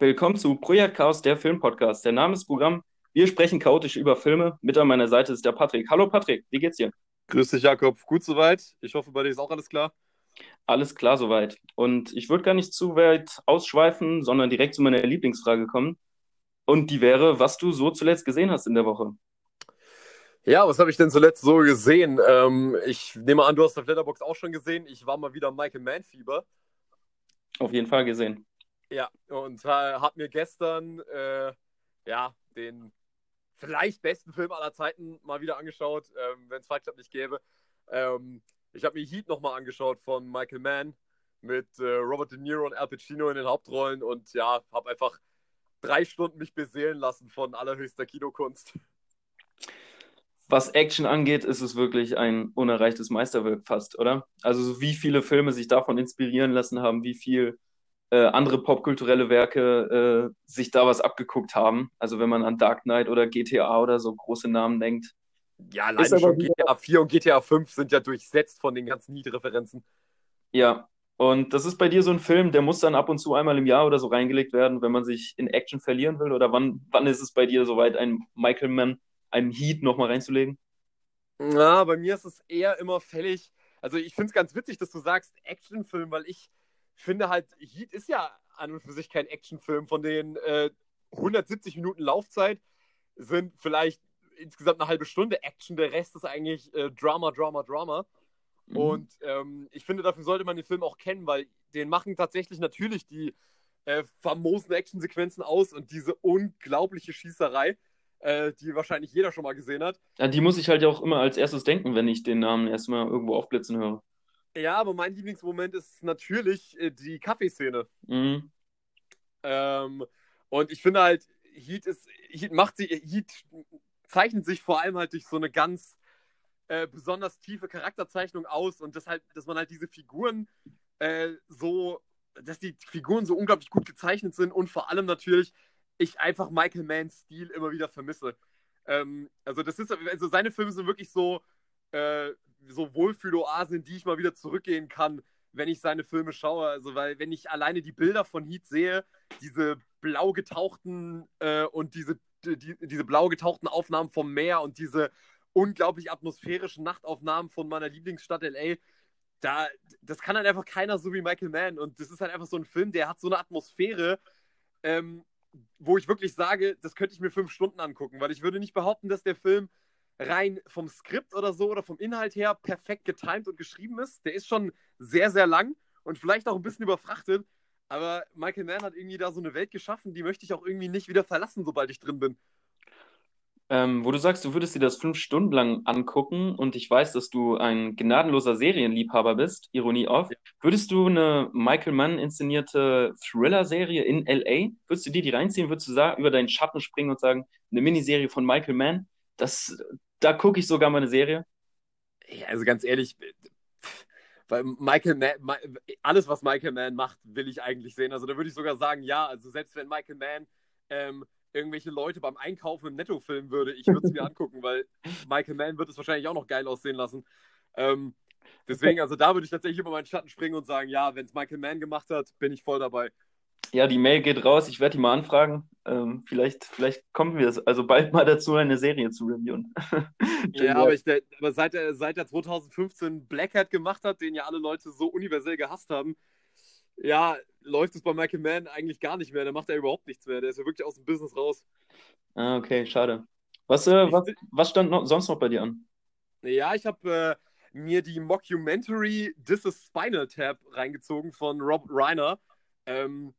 Willkommen zu Projekt Chaos, der Filmpodcast. Der Name ist Programm. Wir sprechen chaotisch über Filme. Mit an meiner Seite ist der Patrick. Hallo Patrick, wie geht's dir? Grüß dich, Jakob. Gut soweit. Ich hoffe, bei dir ist auch alles klar. Alles klar soweit. Und ich würde gar nicht zu weit ausschweifen, sondern direkt zu meiner Lieblingsfrage kommen. Und die wäre, was du so zuletzt gesehen hast in der Woche. Ja, was habe ich denn zuletzt so gesehen? Ähm, ich nehme an, du hast auf Letterbox auch schon gesehen. Ich war mal wieder Michael Mann Fieber. Auf jeden Fall gesehen. Ja, und äh, habe mir gestern äh, ja, den vielleicht besten Film aller Zeiten mal wieder angeschaut, ähm, wenn es Fight Club nicht gäbe. Ähm, ich habe mir Heat nochmal angeschaut von Michael Mann mit äh, Robert De Niro und Al Pacino in den Hauptrollen und ja, habe einfach drei Stunden mich beseelen lassen von allerhöchster Kinokunst. was Action angeht, ist es wirklich ein unerreichtes Meisterwerk fast, oder? Also so wie viele Filme sich davon inspirieren lassen haben, wie viel äh, andere popkulturelle Werke äh, sich da was abgeguckt haben. Also wenn man an Dark Knight oder GTA oder so große Namen denkt. Ja, alleine schon GTA 4 und GTA 5 sind ja durchsetzt von den ganzen Heat-Referenzen. Ja, und das ist bei dir so ein Film, der muss dann ab und zu einmal im Jahr oder so reingelegt werden, wenn man sich in Action verlieren will? Oder wann, wann ist es bei dir soweit, ein Michael Mann einem Heat nochmal reinzulegen? Na, bei mir ist es eher immer fällig. Also ich finde es ganz witzig, dass du sagst Actionfilm, weil ich finde halt, Heat ist ja an und für sich kein Actionfilm. Von den äh, 170 Minuten Laufzeit sind vielleicht insgesamt eine halbe Stunde Action. Der Rest ist eigentlich äh, Drama, Drama, Drama. Mhm. Und ähm, ich finde, dafür sollte man den Film auch kennen, weil den machen tatsächlich natürlich die äh, famosen Actionsequenzen aus und diese unglaubliche Schießerei äh, die wahrscheinlich jeder schon mal gesehen hat. Ja, die muss ich halt ja auch immer als erstes denken, wenn ich den Namen erstmal irgendwo aufblitzen höre. Ja, aber mein Lieblingsmoment ist natürlich äh, die Kaffeeszene. Mhm. Ähm, und ich finde halt, Heat ist, Heat macht sie, Heat zeichnet sich vor allem halt durch so eine ganz äh, besonders tiefe Charakterzeichnung aus und das halt, dass man halt diese Figuren äh, so, dass die Figuren so unglaublich gut gezeichnet sind und vor allem natürlich, ich einfach Michael Manns Stil immer wieder vermisse. Ähm, also das ist, also seine Filme sind wirklich so, äh, so Wohlfühloasen, die ich mal wieder zurückgehen kann, wenn ich seine Filme schaue. Also weil wenn ich alleine die Bilder von Heat sehe, diese blau getauchten äh, und diese, die, diese blau getauchten Aufnahmen vom Meer und diese unglaublich atmosphärischen Nachtaufnahmen von meiner Lieblingsstadt LA, da, das kann halt einfach keiner so wie Michael Mann. Und das ist halt einfach so ein Film, der hat so eine Atmosphäre, ähm, wo ich wirklich sage, das könnte ich mir fünf Stunden angucken, weil ich würde nicht behaupten, dass der Film rein vom Skript oder so oder vom Inhalt her perfekt getimt und geschrieben ist. Der ist schon sehr, sehr lang und vielleicht auch ein bisschen überfrachtet, aber Michael Mann hat irgendwie da so eine Welt geschaffen, die möchte ich auch irgendwie nicht wieder verlassen, sobald ich drin bin. Ähm, wo du sagst, du würdest dir das fünf Stunden lang angucken und ich weiß, dass du ein gnadenloser Serienliebhaber bist, Ironie off. Würdest du eine Michael Mann inszenierte Thriller-Serie in LA, würdest du dir die reinziehen, würdest du sagen, über deinen Schatten springen und sagen, eine Miniserie von Michael Mann, das, da gucke ich sogar mal eine Serie? Ja, also ganz ehrlich, weil Michael Mann, alles, was Michael Mann macht, will ich eigentlich sehen. Also da würde ich sogar sagen, ja, also selbst wenn Michael Mann ähm, irgendwelche Leute beim Einkaufen im Netto filmen würde, ich würde es mir angucken, weil Michael Mann wird es wahrscheinlich auch noch geil aussehen lassen. Ähm, deswegen, also da würde ich tatsächlich über meinen Schatten springen und sagen, ja, wenn es Michael Mann gemacht hat, bin ich voll dabei. Ja, die Mail geht raus, ich werde die mal anfragen. Ähm, vielleicht, vielleicht kommen wir also bald mal dazu, eine Serie zu reviewen. ja, aber, ich, aber seit, er, seit er 2015 Black Hat gemacht hat, den ja alle Leute so universell gehasst haben, ja, läuft es bei Michael Mann eigentlich gar nicht mehr. Da macht er überhaupt nichts mehr. Der ist ja wirklich aus dem Business raus. Ah, okay, schade. Was, äh, was, was stand noch, sonst noch bei dir an? Ja, ich habe äh, mir die Mockumentary This is Spinal Tap reingezogen von Rob Reiner. Ähm,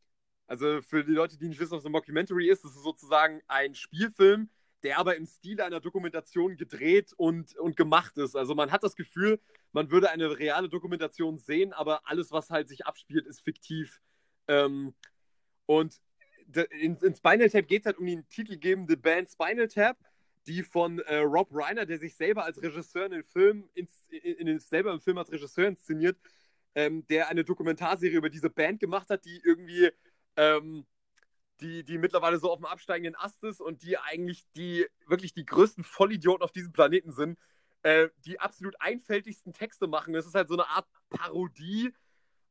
also für die Leute, die nicht wissen, was eine Mockumentary ist, das ist sozusagen ein Spielfilm, der aber im Stil einer Dokumentation gedreht und, und gemacht ist. Also man hat das Gefühl, man würde eine reale Dokumentation sehen, aber alles, was halt sich abspielt, ist fiktiv. Ähm, und in, in, Spinal Tap geht es halt um die titelgebende Band Spinal Tap, die von äh, Rob Reiner, der sich selber als Regisseur in den Film, in, in, selber im Film als Regisseur inszeniert, ähm, der eine Dokumentarserie über diese Band gemacht hat, die irgendwie ähm, die, die mittlerweile so auf dem absteigenden Ast ist und die eigentlich die wirklich die größten Vollidioten auf diesem Planeten sind, äh, die absolut einfältigsten Texte machen. Es ist halt so eine Art Parodie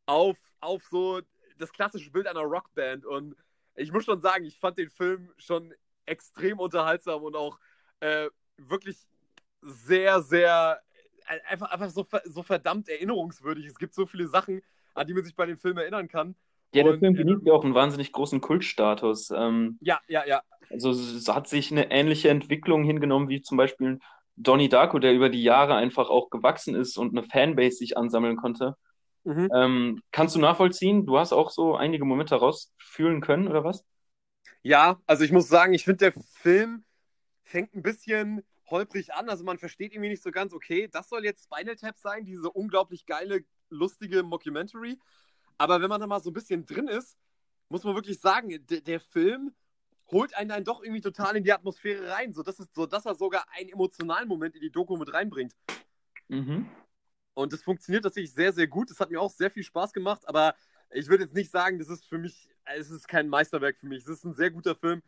auf, auf so das klassische Bild einer Rockband. Und ich muss schon sagen, ich fand den Film schon extrem unterhaltsam und auch äh, wirklich sehr, sehr, äh, einfach, einfach so, so verdammt erinnerungswürdig. Es gibt so viele Sachen, an die man sich bei dem Film erinnern kann. Ja, der und, Film genießt ja auch einen wahnsinnig großen Kultstatus. Ähm, ja, ja, ja. Also es hat sich eine ähnliche Entwicklung hingenommen wie zum Beispiel Donnie Darko, der über die Jahre einfach auch gewachsen ist und eine Fanbase sich ansammeln konnte. Mhm. Ähm, kannst du nachvollziehen? Du hast auch so einige Momente rausfühlen können, oder was? Ja, also ich muss sagen, ich finde, der Film fängt ein bisschen holprig an. Also man versteht irgendwie nicht so ganz, okay, das soll jetzt Spinal Tap sein, diese unglaublich geile, lustige Mockumentary. Aber wenn man da mal so ein bisschen drin ist, muss man wirklich sagen, der Film holt einen dann doch irgendwie total in die Atmosphäre rein, so dass, es, so dass er sogar einen emotionalen Moment in die Doku mit reinbringt. Mhm. Und das funktioniert tatsächlich sehr, sehr gut. Das hat mir auch sehr viel Spaß gemacht, aber ich würde jetzt nicht sagen, das ist für mich, es ist kein Meisterwerk für mich. Es ist ein sehr guter Film,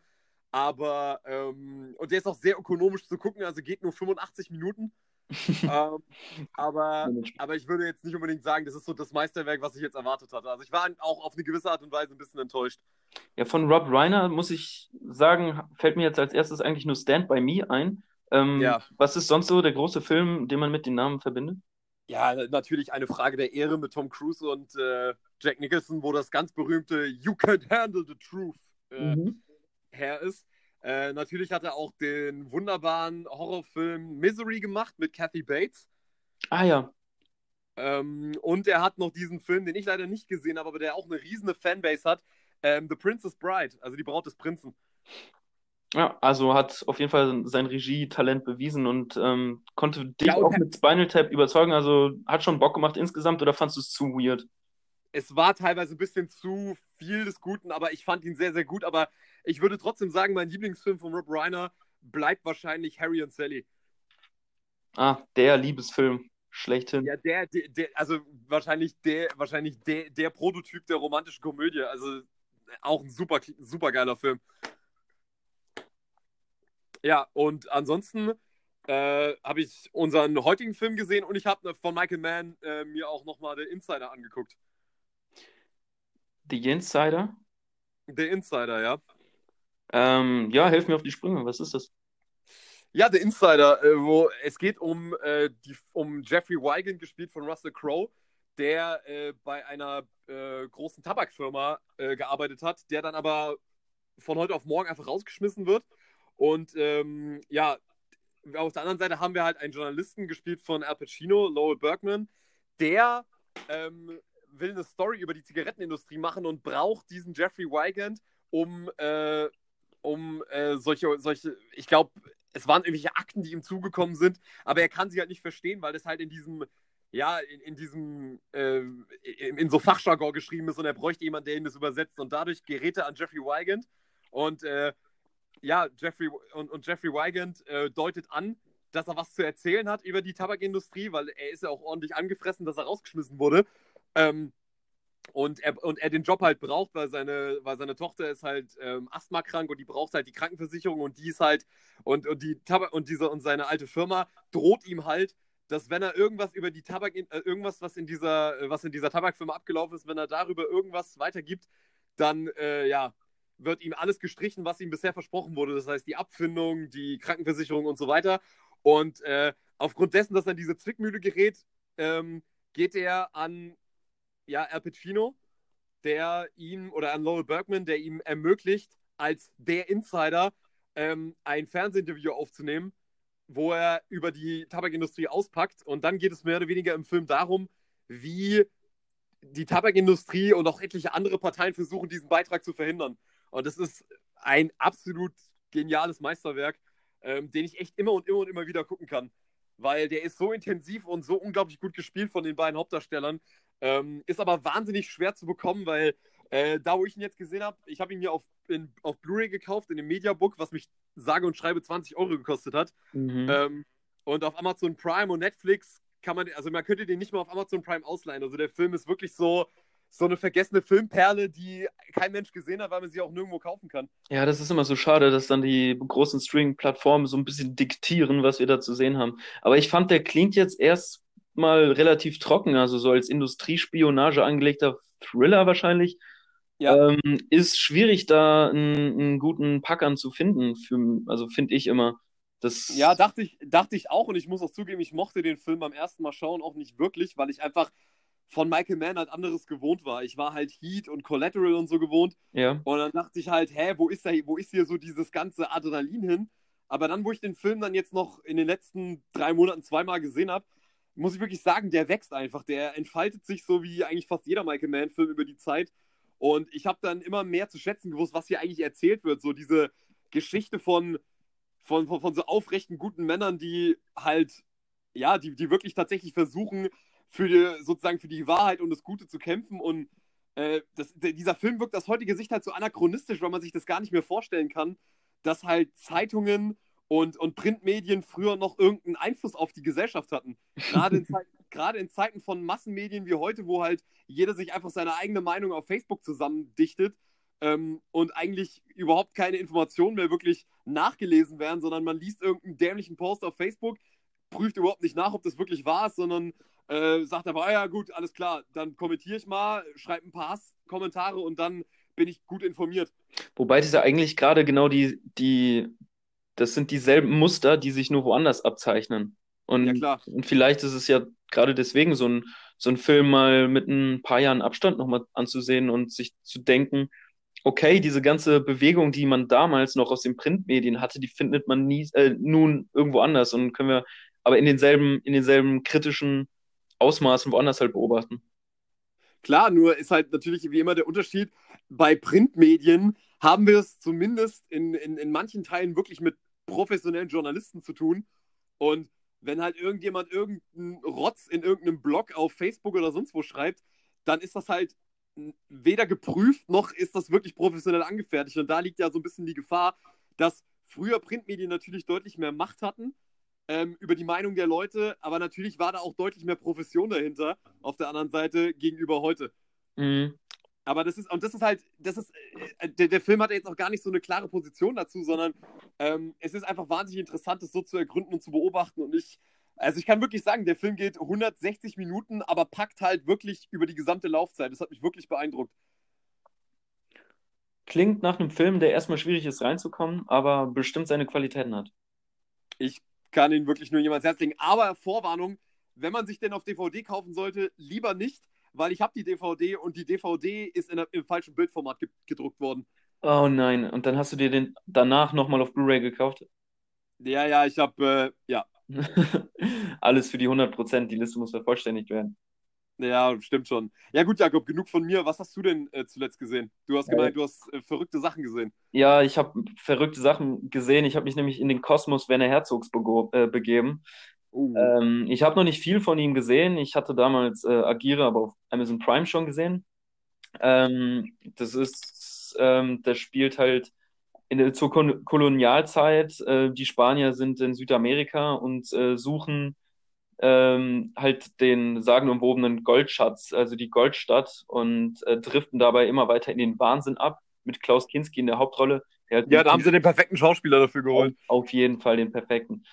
aber, ähm, und der ist auch sehr ökonomisch zu gucken, also geht nur 85 Minuten. Ähm, aber, aber ich würde jetzt nicht unbedingt sagen, das ist so das Meisterwerk, was ich jetzt erwartet hatte. Also ich war auch auf eine gewisse Art und Weise ein bisschen enttäuscht. Ja, von Rob Reiner muss ich sagen, fällt mir jetzt als erstes eigentlich nur Stand By Me ein. Ähm, ja. Was ist sonst so der große Film, den man mit den Namen verbindet? Ja, natürlich eine Frage der Ehre mit Tom Cruise und äh, Jack Nicholson, wo das ganz berühmte You Can't Handle the Truth äh, mhm. her ist. Äh, natürlich hat er auch den wunderbaren Horrorfilm Misery gemacht mit Kathy Bates. Ah ja. Ähm, und er hat noch diesen Film, den ich leider nicht gesehen habe, aber der auch eine riesige Fanbase hat, ähm, The Princess Bride, also die Braut des Prinzen. Ja, also hat auf jeden Fall sein Regietalent bewiesen und ähm, konnte dich ja, auch mit Spinal Tap überzeugen. Also hat schon Bock gemacht insgesamt oder fandest du es zu weird? Es war teilweise ein bisschen zu viel des Guten, aber ich fand ihn sehr, sehr gut. Aber ich würde trotzdem sagen, mein Lieblingsfilm von Rob Reiner bleibt wahrscheinlich Harry und Sally. Ah, der Liebesfilm schlechthin. Ja, der, der, der, also wahrscheinlich der, wahrscheinlich der, der Prototyp der romantischen Komödie. Also auch ein super, super geiler Film. Ja, und ansonsten äh, habe ich unseren heutigen Film gesehen und ich habe von Michael Mann äh, mir auch nochmal The Insider angeguckt. The Insider? The Insider, ja. Ähm, ja, helf mir auf die Sprünge. Was ist das? Ja, The Insider, äh, wo es geht um, äh, die, um Jeffrey Wigand, gespielt von Russell Crowe, der äh, bei einer äh, großen Tabakfirma äh, gearbeitet hat, der dann aber von heute auf morgen einfach rausgeschmissen wird und ähm, ja, auf der anderen Seite haben wir halt einen Journalisten gespielt von Al Pacino, Lowell Bergman, der ähm, will eine Story über die Zigarettenindustrie machen und braucht diesen Jeffrey Wigand, um, äh, um äh, solche, solche, ich glaube, es waren irgendwelche Akten, die ihm zugekommen sind, aber er kann sie halt nicht verstehen, weil das halt in diesem, ja, in, in diesem, äh, in, in, so Fachjargon geschrieben ist und er bräuchte jemanden, der ihn das übersetzt und dadurch gerät er an Jeffrey Wigand und äh, ja, Jeffrey und, und Jeffrey Wigand äh, deutet an, dass er was zu erzählen hat über die Tabakindustrie, weil er ist ja auch ordentlich angefressen, dass er rausgeschmissen wurde. Ähm, und er, und er den Job halt braucht, weil seine, weil seine Tochter ist halt ähm, asthmakrank und die braucht halt die Krankenversicherung und die ist halt, und, und die Tabak und diese und seine alte Firma droht ihm halt, dass wenn er irgendwas über die Tabak, äh, irgendwas, was in dieser, was in dieser Tabakfirma abgelaufen ist, wenn er darüber irgendwas weitergibt, dann äh, ja, wird ihm alles gestrichen, was ihm bisher versprochen wurde. Das heißt, die Abfindung, die Krankenversicherung und so weiter. Und äh, aufgrund dessen, dass er in diese Zwickmühle gerät, ähm, geht er an ja, Al Pacino, der ihm, oder an Lowell Bergman, der ihm ermöglicht, als der Insider ähm, ein Fernsehinterview aufzunehmen, wo er über die Tabakindustrie auspackt. Und dann geht es mehr oder weniger im Film darum, wie die Tabakindustrie und auch etliche andere Parteien versuchen, diesen Beitrag zu verhindern. Und das ist ein absolut geniales Meisterwerk, ähm, den ich echt immer und immer und immer wieder gucken kann. Weil der ist so intensiv und so unglaublich gut gespielt von den beiden Hauptdarstellern. Ähm, ist aber wahnsinnig schwer zu bekommen, weil äh, da, wo ich ihn jetzt gesehen habe, ich habe ihn mir auf, auf Blu-ray gekauft, in dem Mediabook, was mich sage und schreibe 20 Euro gekostet hat. Mhm. Ähm, und auf Amazon Prime und Netflix kann man, also man könnte den nicht mal auf Amazon Prime ausleihen. Also der Film ist wirklich so, so eine vergessene Filmperle, die kein Mensch gesehen hat, weil man sie auch nirgendwo kaufen kann. Ja, das ist immer so schade, dass dann die großen Streaming-Plattformen so ein bisschen diktieren, was wir da zu sehen haben. Aber ich fand, der klingt jetzt erstmal relativ trocken, also so als Industriespionage angelegter Thriller wahrscheinlich. ja. ähm, ist schwierig, da einen, einen guten Packern zu finden. Für, also finde ich immer. Das ja, dachte ich, dachte ich auch. Und ich muss auch zugeben, ich mochte den Film beim ersten Mal schauen auch nicht wirklich, weil ich einfach von Michael Mann halt anderes gewohnt war. Ich war halt Heat und Collateral und so gewohnt. Ja. Und dann dachte ich halt, hä, wo ist da, wo ist hier so dieses ganze Adrenalin hin? Aber dann, wo ich den Film dann jetzt noch in den letzten drei Monaten zweimal gesehen habe, muss ich wirklich sagen, der wächst einfach. Der entfaltet sich so wie eigentlich fast jeder Michael Mann-Film über die Zeit. Und ich habe dann immer mehr zu schätzen gewusst, was hier eigentlich erzählt wird. So diese Geschichte von, von, von, von so aufrechten, guten Männern, die halt, ja, die, die wirklich tatsächlich versuchen, für die, sozusagen für die Wahrheit und das Gute zu kämpfen. Und äh, das, dieser Film wirkt aus heutiger Sicht halt so anachronistisch, weil man sich das gar nicht mehr vorstellen kann, dass halt Zeitungen und, und Printmedien früher noch irgendeinen Einfluss auf die Gesellschaft hatten. Gerade in, Zeit, gerade in Zeiten von Massenmedien wie heute, wo halt jeder sich einfach seine eigene Meinung auf Facebook zusammendichtet ähm, und eigentlich überhaupt keine Informationen mehr wirklich nachgelesen werden, sondern man liest irgendeinen dämlichen Post auf Facebook, prüft überhaupt nicht nach, ob das wirklich wahr ist, sondern äh, sagt aber, ah ja gut, alles klar, dann kommentiere ich mal, schreibe ein paar Hasskommentare und dann bin ich gut informiert. Wobei das ja eigentlich gerade genau die, die, das sind dieselben Muster, die sich nur woanders abzeichnen. Und, ja, und vielleicht ist es ja gerade deswegen so ein, so ein Film mal mit ein paar Jahren Abstand nochmal anzusehen und sich zu denken, okay, diese ganze Bewegung, die man damals noch aus den Printmedien hatte, die findet man nie, äh, nun irgendwo anders und können wir aber in denselben, in denselben kritischen Ausmaßen woanders halt beobachten. Klar, nur ist halt natürlich wie immer der Unterschied, bei Printmedien haben wir es zumindest in, in, in manchen Teilen wirklich mit professionellen Journalisten zu tun. Und wenn halt irgendjemand irgendeinen Rotz in irgendeinem Blog auf Facebook oder sonst wo schreibt, dann ist das halt weder geprüft noch ist das wirklich professionell angefertigt. Und da liegt ja so ein bisschen die Gefahr, dass früher Printmedien natürlich deutlich mehr Macht hatten ähm, über die Meinung der Leute, aber natürlich war da auch deutlich mehr Profession dahinter auf der anderen Seite gegenüber heute. Mhm. Aber das ist, und das ist halt, das ist, äh, der, der Film hat ja jetzt auch gar nicht so eine klare Position dazu, sondern ähm, es ist einfach wahnsinnig interessant, das so zu ergründen und zu beobachten. Und ich, also ich kann wirklich sagen, der Film geht 160 Minuten, aber packt halt wirklich über die gesamte Laufzeit. Das hat mich wirklich beeindruckt. Klingt nach einem Film, der erstmal schwierig ist reinzukommen, aber bestimmt seine Qualitäten hat. Ich kann ihn wirklich nur jemals Herz legen. Aber Vorwarnung, wenn man sich denn auf DVD kaufen sollte, lieber nicht, weil ich habe die DVD und die DVD ist in, im falschen Bildformat ge gedruckt worden. Oh nein, und dann hast du dir den danach nochmal auf Blu-ray gekauft? Ja, ja, ich habe, äh, ja. Alles für die 100%, die Liste muss vervollständigt werden. Ja, stimmt schon. Ja, gut, Jakob, genug von mir. Was hast du denn äh, zuletzt gesehen? Du hast gemeint, du hast äh, verrückte Sachen gesehen. Ja, ich habe verrückte Sachen gesehen. Ich habe mich nämlich in den Kosmos Werner Herzogs äh, begeben. Uh. Ähm, ich habe noch nicht viel von ihm gesehen. Ich hatte damals äh, Agira aber auf Amazon Prime schon gesehen. Ähm, das ist, ähm, das spielt halt in der, zur Kon Kolonialzeit. Äh, die Spanier sind in Südamerika und äh, suchen ähm, halt den sagenumwobenen Goldschatz, also die Goldstadt, und äh, driften dabei immer weiter in den Wahnsinn ab, mit Klaus Kinski in der Hauptrolle. Der ja, da haben sie den perfekten Schauspieler dafür geholt. Auf, auf jeden Fall den perfekten.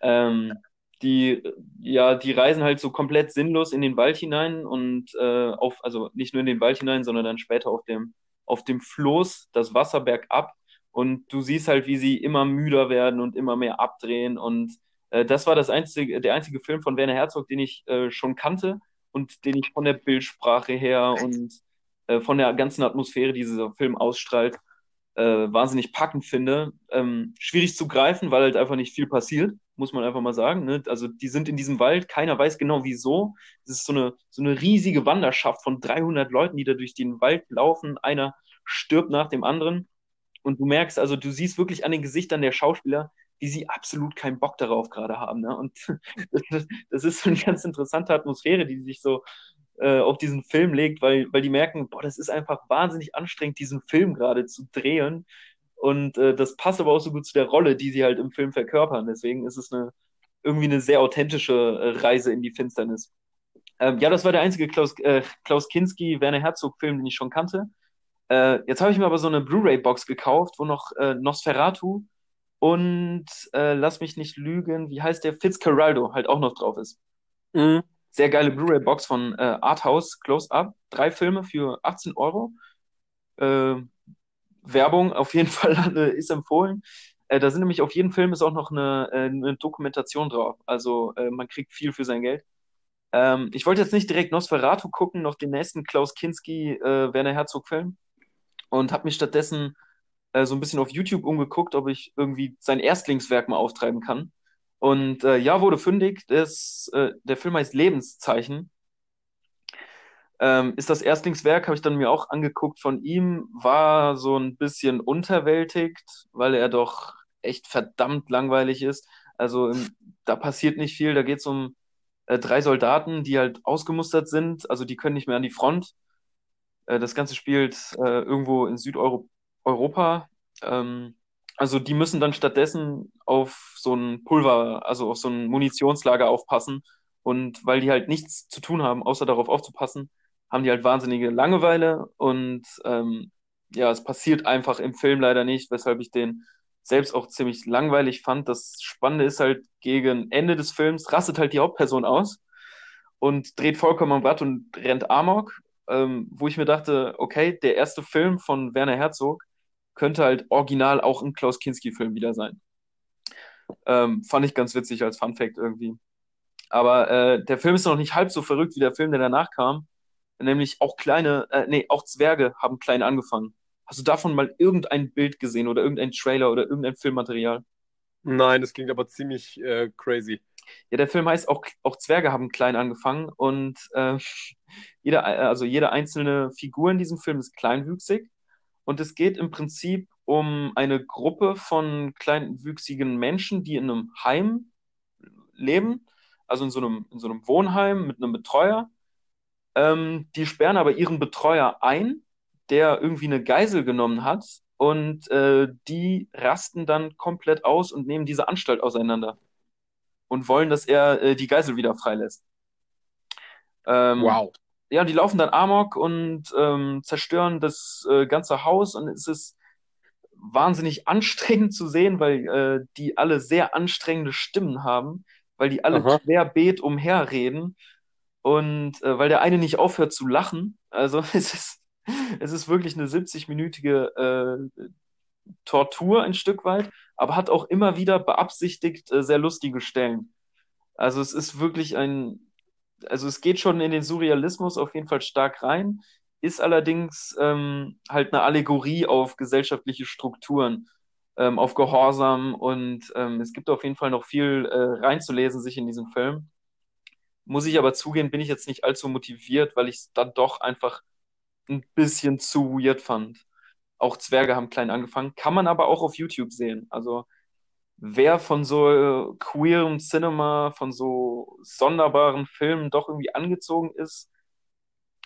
Ähm, die, ja, die reisen halt so komplett sinnlos in den Wald hinein und äh, auf, also nicht nur in den Wald hinein, sondern dann später auf dem, auf dem Floß, das Wasser bergab. Und du siehst halt, wie sie immer müder werden und immer mehr abdrehen und äh, das war das einzige, der einzige Film von Werner Herzog, den ich äh, schon kannte und den ich von der Bildsprache her und äh, von der ganzen Atmosphäre, die dieser Film ausstrahlt, äh, wahnsinnig packend finde. Ähm, schwierig zu greifen, weil halt einfach nicht viel passiert, muss man einfach mal sagen. Ne? Also die sind in diesem Wald, keiner weiß genau wieso. Es ist so eine, so eine riesige Wanderschaft von 300 Leuten, die da durch den Wald laufen. Einer stirbt nach dem anderen. Und du merkst, also du siehst wirklich an den Gesichtern der Schauspieler, wie sie absolut keinen Bock darauf gerade haben. Ne? Und das, das, ist so eine ganz interessante Atmosphäre, die sich so äh, auf diesen Film legt, weil, weil die merken, boah, das ist einfach wahnsinnig anstrengend, diesen Film gerade zu drehen. Und äh, das passt aber auch so gut zu der Rolle, die sie halt im Film verkörpern. Deswegen ist es eine, irgendwie eine sehr authentische äh, Reise in die Finsternis. Ähm, ja, das war der einzige Klaus, äh, Klaus Kinski, Werner Herzog-Film, den ich schon kannte. Äh, jetzt habe ich mir aber so eine Blu-ray-Box gekauft, wo noch äh, Nosferatu und äh, lass mich nicht lügen, wie heißt der? Fitzcarraldo halt auch noch drauf ist. Mhm. Sehr geile Blu-ray-Box von äh, Arthouse Close Up. Drei Filme für 18 Euro. Äh, Werbung auf jeden Fall äh, ist empfohlen. Äh, da sind nämlich auf jedem Film ist auch noch eine, äh, eine Dokumentation drauf. Also äh, man kriegt viel für sein Geld. Ähm, ich wollte jetzt nicht direkt Nosferatu gucken, noch den nächsten Klaus Kinski Werner Herzog Film und habe mich stattdessen so ein bisschen auf YouTube umgeguckt, ob ich irgendwie sein Erstlingswerk mal auftreiben kann. Und äh, ja, wurde fündig. Das, äh, der Film heißt Lebenszeichen. Ähm, ist das Erstlingswerk, habe ich dann mir auch angeguckt von ihm, war so ein bisschen unterwältigt, weil er doch echt verdammt langweilig ist. Also im, da passiert nicht viel, da geht es um äh, drei Soldaten, die halt ausgemustert sind, also die können nicht mehr an die Front. Äh, das Ganze spielt äh, irgendwo in Südeuropa. Ähm, also die müssen dann stattdessen auf so ein Pulver, also auf so ein Munitionslager aufpassen. Und weil die halt nichts zu tun haben, außer darauf aufzupassen, haben die halt wahnsinnige Langeweile. Und ähm, ja, es passiert einfach im Film leider nicht, weshalb ich den selbst auch ziemlich langweilig fand. Das Spannende ist halt, gegen Ende des Films rastet halt die Hauptperson aus und dreht vollkommen am Rad und rennt Amok, ähm, wo ich mir dachte, okay, der erste Film von Werner Herzog könnte halt original auch ein Klaus Kinski-Film wieder sein. Ähm, fand ich ganz witzig als Fun Fact irgendwie. Aber äh, der Film ist noch nicht halb so verrückt wie der Film, der danach kam. Nämlich auch kleine, äh, nee, auch Zwerge haben klein angefangen. Hast du davon mal irgendein Bild gesehen oder irgendein Trailer oder irgendein Filmmaterial? Nein, das klingt aber ziemlich äh, crazy. Ja, der Film heißt auch, auch Zwerge haben klein angefangen und äh, jeder, also jede einzelne Figur in diesem Film ist kleinwüchsig und es geht im Prinzip um eine Gruppe von kleinwüchsigen Menschen, die in einem Heim leben, also in so einem, in so einem Wohnheim mit einem Betreuer. Ähm, die sperren aber ihren Betreuer ein der irgendwie eine Geisel genommen hat und äh, die rasten dann komplett aus und nehmen diese Anstalt auseinander und wollen, dass er äh, die Geisel wieder freilässt. Ähm, wow. Ja, die laufen dann Amok und ähm, zerstören das äh, ganze Haus und es ist wahnsinnig anstrengend zu sehen, weil äh, die alle sehr anstrengende Stimmen haben, weil die alle Aha. querbeet umherreden und äh, weil der eine nicht aufhört zu lachen. Also es ist es ist wirklich eine 70-minütige äh, Tortur ein Stück weit, aber hat auch immer wieder beabsichtigt äh, sehr lustige Stellen. Also es ist wirklich ein, also es geht schon in den Surrealismus auf jeden Fall stark rein, ist allerdings ähm, halt eine Allegorie auf gesellschaftliche Strukturen, ähm, auf Gehorsam und ähm, es gibt auf jeden Fall noch viel äh, reinzulesen sich in diesem Film. Muss ich aber zugehen, bin ich jetzt nicht allzu motiviert, weil ich es dann doch einfach ein bisschen zu weird fand. Auch Zwerge haben klein angefangen, kann man aber auch auf YouTube sehen. Also wer von so äh, queerem Cinema, von so sonderbaren Filmen doch irgendwie angezogen ist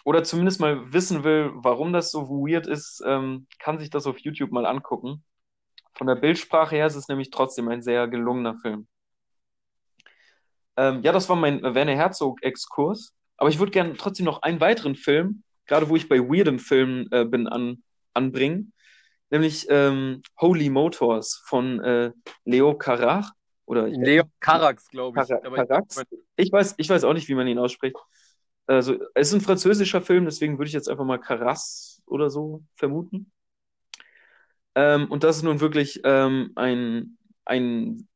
oder zumindest mal wissen will, warum das so weird ist, ähm, kann sich das auf YouTube mal angucken. Von der Bildsprache her ist es nämlich trotzdem ein sehr gelungener Film. Ähm, ja, das war mein Werner Herzog-Exkurs. Aber ich würde gerne trotzdem noch einen weiteren Film gerade wo ich bei weirden Filmen äh, bin, an, anbringen. Nämlich ähm, Holy Motors von äh, Leo Carax. Oder Leo Carax, glaube ich. Carax. Ich, weiß, ich weiß auch nicht, wie man ihn ausspricht. Also, es ist ein französischer Film, deswegen würde ich jetzt einfach mal Carax oder so vermuten. Ähm, und das ist nun wirklich ähm, ein, ein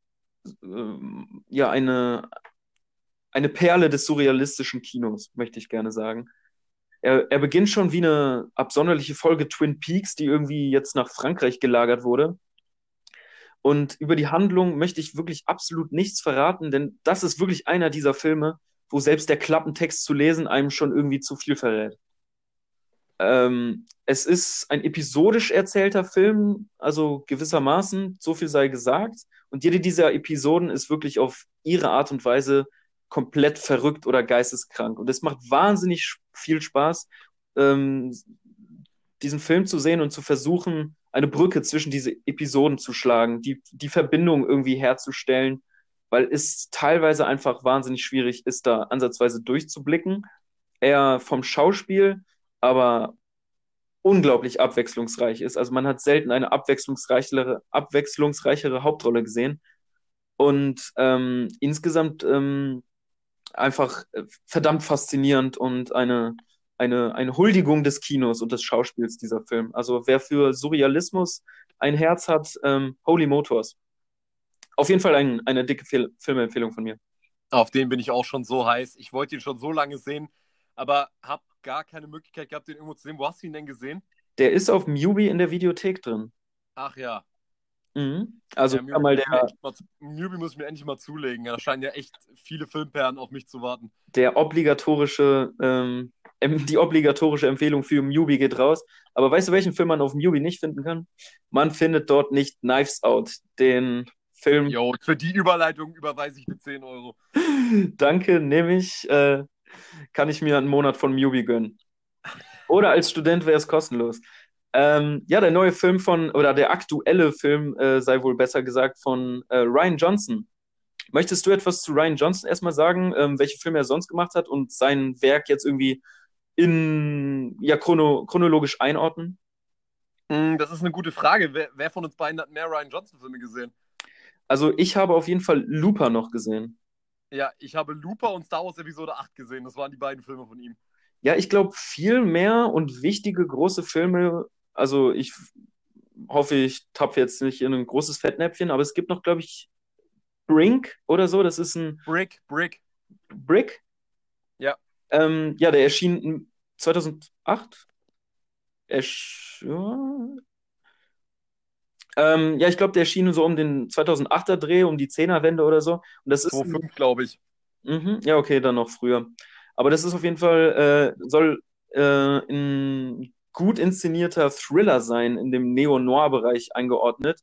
ähm, ja, eine, eine Perle des surrealistischen Kinos, möchte ich gerne sagen er, er beginnt schon wie eine absonderliche Folge Twin Peaks, die irgendwie jetzt nach Frankreich gelagert wurde. Und über die Handlung möchte ich wirklich absolut nichts verraten, denn das ist wirklich einer dieser Filme, wo selbst der Klappentext zu lesen einem schon irgendwie zu viel verrät. Ähm, es ist ein episodisch erzählter Film, also gewissermaßen, so viel sei gesagt. Und jede dieser Episoden ist wirklich auf ihre Art und Weise komplett verrückt oder geisteskrank. Und es macht wahnsinnig viel Spaß, ähm, diesen Film zu sehen und zu versuchen, eine Brücke zwischen diese Episoden zu schlagen, die, die Verbindung irgendwie herzustellen, weil es teilweise einfach wahnsinnig schwierig ist, da ansatzweise durchzublicken. Eher vom Schauspiel, aber unglaublich abwechslungsreich ist. Also man hat selten eine abwechslungsreichere, abwechslungsreichere Hauptrolle gesehen. Und ähm, insgesamt ähm, einfach äh, verdammt faszinierend und eine eine, eine Huldigung des Kinos und des Schauspiels, dieser Film. Also wer für Surrealismus ein Herz hat, ähm, Holy Motors. Auf jeden Fall ein, eine dicke Fil Filmempfehlung von mir. Auf den bin ich auch schon so heiß. Ich wollte ihn schon so lange sehen, aber habe gar keine Möglichkeit gehabt, den irgendwo zu sehen. Wo hast du ihn denn gesehen? Der ist auf Mubi in der Videothek drin. Ach ja. Mhm. Also ja, Mubi, mal der. Mubi muss ich mir endlich mal zulegen. Da scheinen ja echt viele Filmperlen auf mich zu warten. Der obligatorische, ähm, die obligatorische Empfehlung für Mubi geht raus. Aber weißt du, welchen Film man auf Mubi nicht finden kann? Man findet dort nicht Knives Out, den Film. Jo, für die Überleitung überweise ich dir 10 Euro. Danke, nehme ich. Äh, kann ich mir einen Monat von Mubi gönnen. Oder als Student wäre es kostenlos. Ähm, ja, der neue Film von, oder der aktuelle Film, äh, sei wohl besser gesagt, von äh, Ryan Johnson. Möchtest du etwas zu Ryan Johnson erstmal sagen, ähm, welche Filme er sonst gemacht hat und sein Werk jetzt irgendwie in, ja, chrono, chronologisch einordnen? Hm, das ist eine gute Frage. Wer, wer von uns beiden hat mehr Ryan Johnson-Filme gesehen? Also, ich habe auf jeden Fall Looper noch gesehen. Ja, ich habe Looper und Star Wars Episode 8 gesehen. Das waren die beiden Filme von ihm. Ja, ich glaube, viel mehr und wichtige große Filme also ich hoffe, ich tapfe jetzt nicht in ein großes Fettnäpfchen, aber es gibt noch, glaube ich, Brink oder so. Das ist ein. Brick, Brick. Brick? Ja. Ähm, ja, der erschien 2008. Ersch ja. Ähm, ja, ich glaube, der erschien so um den 2008er Dreh, um die 10er Wende oder so. Und das ist 2005, glaube ich. Mhm, ja, okay, dann noch früher. Aber das ist auf jeden Fall, äh, soll äh, in gut inszenierter Thriller sein, in dem Neo-Noir-Bereich eingeordnet.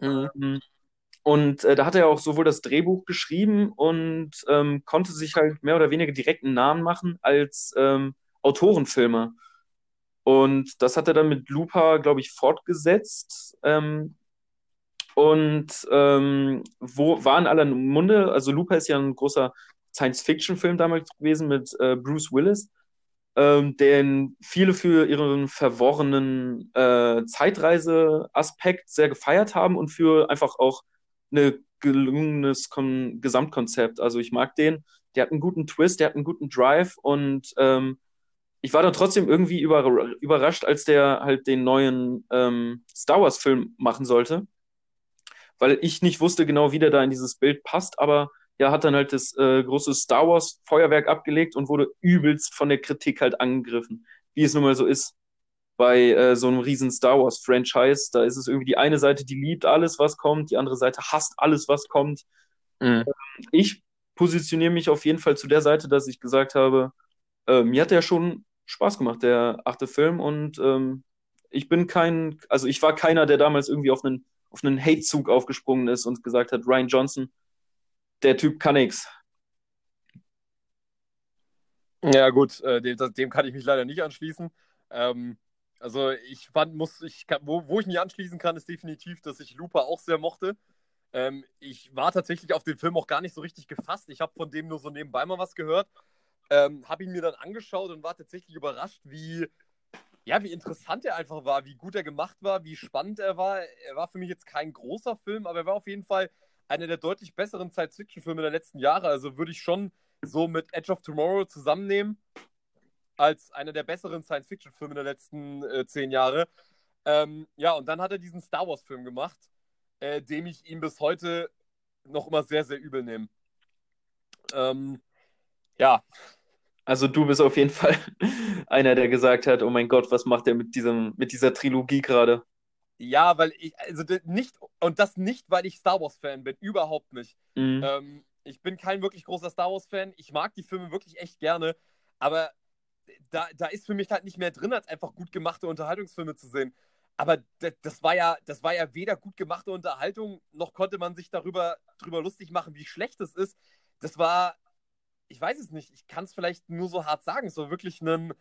Mhm. Ähm, und äh, da hat er auch sowohl das Drehbuch geschrieben und ähm, konnte sich halt mehr oder weniger direkt einen Namen machen als ähm, Autorenfilmer. Und das hat er dann mit Lupa, glaube ich, fortgesetzt. Ähm, und ähm, wo war in aller Munde, also Lupa ist ja ein großer Science-Fiction-Film damals gewesen mit äh, Bruce Willis ähm, den viele für ihren verworrenen äh, Zeitreise-Aspekt sehr gefeiert haben und für einfach auch ein gelungenes Kon Gesamtkonzept. Also ich mag den. Der hat einen guten Twist, der hat einen guten Drive und ähm, ich war dann trotzdem irgendwie über überrascht, als der halt den neuen ähm, Star Wars-Film machen sollte, weil ich nicht wusste genau, wie der da in dieses Bild passt, aber ja, hat dann halt das äh, große Star Wars Feuerwerk abgelegt und wurde übelst von der Kritik halt angegriffen, wie es nun mal so ist bei äh, so einem riesen Star Wars Franchise. Da ist es irgendwie die eine Seite, die liebt alles, was kommt, die andere Seite hasst alles, was kommt. Mhm. Ich positioniere mich auf jeden Fall zu der Seite, dass ich gesagt habe, äh, mir hat der schon Spaß gemacht, der achte Film und ähm, ich bin kein, also ich war keiner, der damals irgendwie auf einen auf einen Hate-Zug aufgesprungen ist und gesagt hat, Ryan Johnson, der Typ kann nichts. Ja, gut, äh, dem, dem, kann ich mich leider nicht anschließen. Ähm, also ich fand, muss, ich kann, wo, wo ich mich anschließen kann, ist definitiv, dass ich Looper auch sehr mochte. Ähm, ich war tatsächlich auf den Film auch gar nicht so richtig gefasst. Ich habe von dem nur so nebenbei mal was gehört. Ähm, habe ihn mir dann angeschaut und war tatsächlich überrascht, wie, ja, wie interessant er einfach war, wie gut er gemacht war, wie spannend er war. Er war für mich jetzt kein großer Film, aber er war auf jeden Fall einer der deutlich besseren Science-Fiction-Filme der letzten Jahre. Also würde ich schon so mit Edge of Tomorrow zusammennehmen als einer der besseren Science-Fiction-Filme der letzten äh, zehn Jahre. Ähm, ja, und dann hat er diesen Star Wars-Film gemacht, äh, dem ich ihn bis heute noch immer sehr, sehr übel nehme. Ähm, ja. Also du bist auf jeden Fall einer, der gesagt hat, oh mein Gott, was macht er mit diesem, mit dieser Trilogie gerade? Ja, weil ich, also nicht, und das nicht, weil ich Star Wars-Fan bin, überhaupt nicht. Mhm. Ähm, ich bin kein wirklich großer Star Wars-Fan. Ich mag die Filme wirklich echt gerne, aber da, da ist für mich halt nicht mehr drin, als einfach gut gemachte Unterhaltungsfilme zu sehen. Aber das, das, war ja, das war ja weder gut gemachte Unterhaltung, noch konnte man sich darüber, darüber lustig machen, wie schlecht es ist. Das war, ich weiß es nicht, ich kann es vielleicht nur so hart sagen, es war wirklich ein,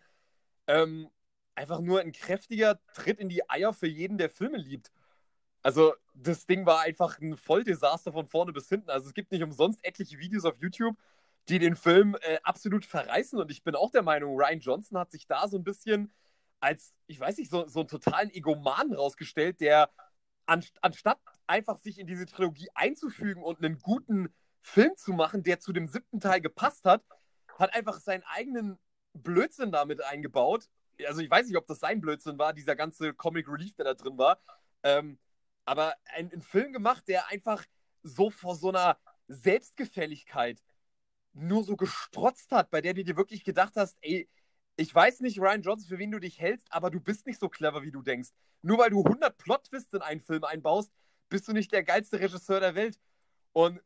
ähm, einfach nur ein kräftiger Tritt in die Eier für jeden, der Filme liebt. Also, das Ding war einfach ein Volldesaster von vorne bis hinten. Also, es gibt nicht umsonst etliche Videos auf YouTube, die den Film äh, absolut verreißen. Und ich bin auch der Meinung, Ryan Johnson hat sich da so ein bisschen als, ich weiß nicht, so, so einen totalen Egoman rausgestellt, der an, anstatt einfach sich in diese Trilogie einzufügen und einen guten Film zu machen, der zu dem siebten Teil gepasst hat, hat einfach seinen eigenen Blödsinn damit eingebaut. Also ich weiß nicht, ob das sein Blödsinn war, dieser ganze Comic Relief, der da drin war. Ähm, aber einen Film gemacht, der einfach so vor so einer Selbstgefälligkeit nur so gestrotzt hat, bei der du dir wirklich gedacht hast, ey, ich weiß nicht, Ryan Johnson, für wen du dich hältst, aber du bist nicht so clever, wie du denkst. Nur weil du 100 Plot-Twists in einen Film einbaust, bist du nicht der geilste Regisseur der Welt. Und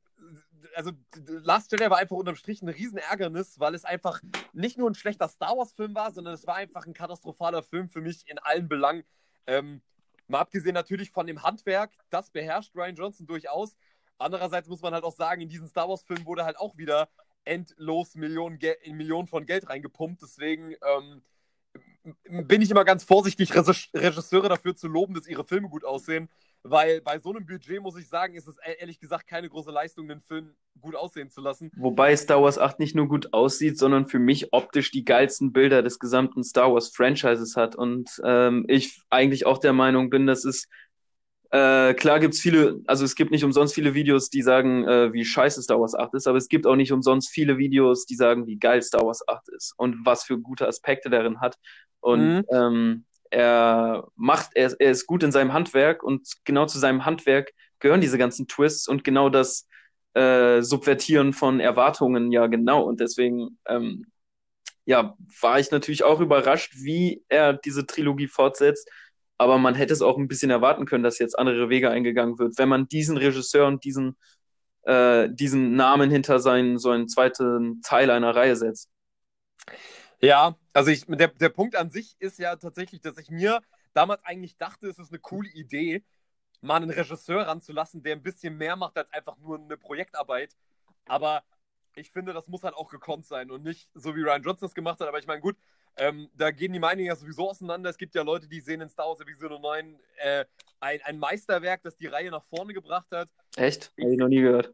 also Last Jedi war einfach unterm Strich ein Riesenärgernis, weil es einfach nicht nur ein schlechter Star Wars-Film war, sondern es war einfach ein katastrophaler Film für mich in allen Belangen. Ähm, mal abgesehen natürlich von dem Handwerk, das beherrscht Ryan Johnson durchaus. Andererseits muss man halt auch sagen, in diesen Star Wars-Film wurde halt auch wieder endlos Millionen, Millionen von Geld reingepumpt. Deswegen ähm, bin ich immer ganz vorsichtig, Regisseure dafür zu loben, dass ihre Filme gut aussehen. Weil bei so einem Budget, muss ich sagen, ist es e-, ehrlich gesagt keine große Leistung, den Film gut aussehen zu lassen. Wobei Star Wars 8 nicht nur gut aussieht, sondern für mich optisch die geilsten Bilder des gesamten Star Wars Franchises hat. Und ähm, ich eigentlich auch der Meinung bin, dass es äh, klar gibt's viele, also es gibt nicht umsonst viele Videos, die sagen, äh, wie scheiße Star Wars 8 ist, aber es gibt auch nicht umsonst viele Videos, die sagen, wie geil Star Wars 8 ist und was für gute Aspekte darin hat. Und mhm. ähm, er macht, er, er ist gut in seinem Handwerk und genau zu seinem Handwerk gehören diese ganzen Twists und genau das äh, Subvertieren von Erwartungen ja genau. Und deswegen ähm, ja, war ich natürlich auch überrascht, wie er diese Trilogie fortsetzt aber man hätte es auch ein bisschen erwarten können, dass jetzt andere Wege eingegangen wird, wenn man diesen Regisseur und diesen, äh, diesen Namen hinter seinen, so einen zweiten Teil einer Reihe setzt. Ja, also ich, der, der Punkt an sich ist ja tatsächlich, dass ich mir damals eigentlich dachte, es ist eine coole Idee, mal einen Regisseur ranzulassen, der ein bisschen mehr macht als einfach nur eine Projektarbeit. Aber ich finde, das muss halt auch gekonnt sein und nicht so wie Ryan Johnson es gemacht hat. Aber ich meine, gut, ähm, da gehen die Meinungen ja sowieso auseinander. Es gibt ja Leute, die sehen in Star Wars Episode 9 äh, ein, ein Meisterwerk, das die Reihe nach vorne gebracht hat. Echt? Habe ich noch nie gehört.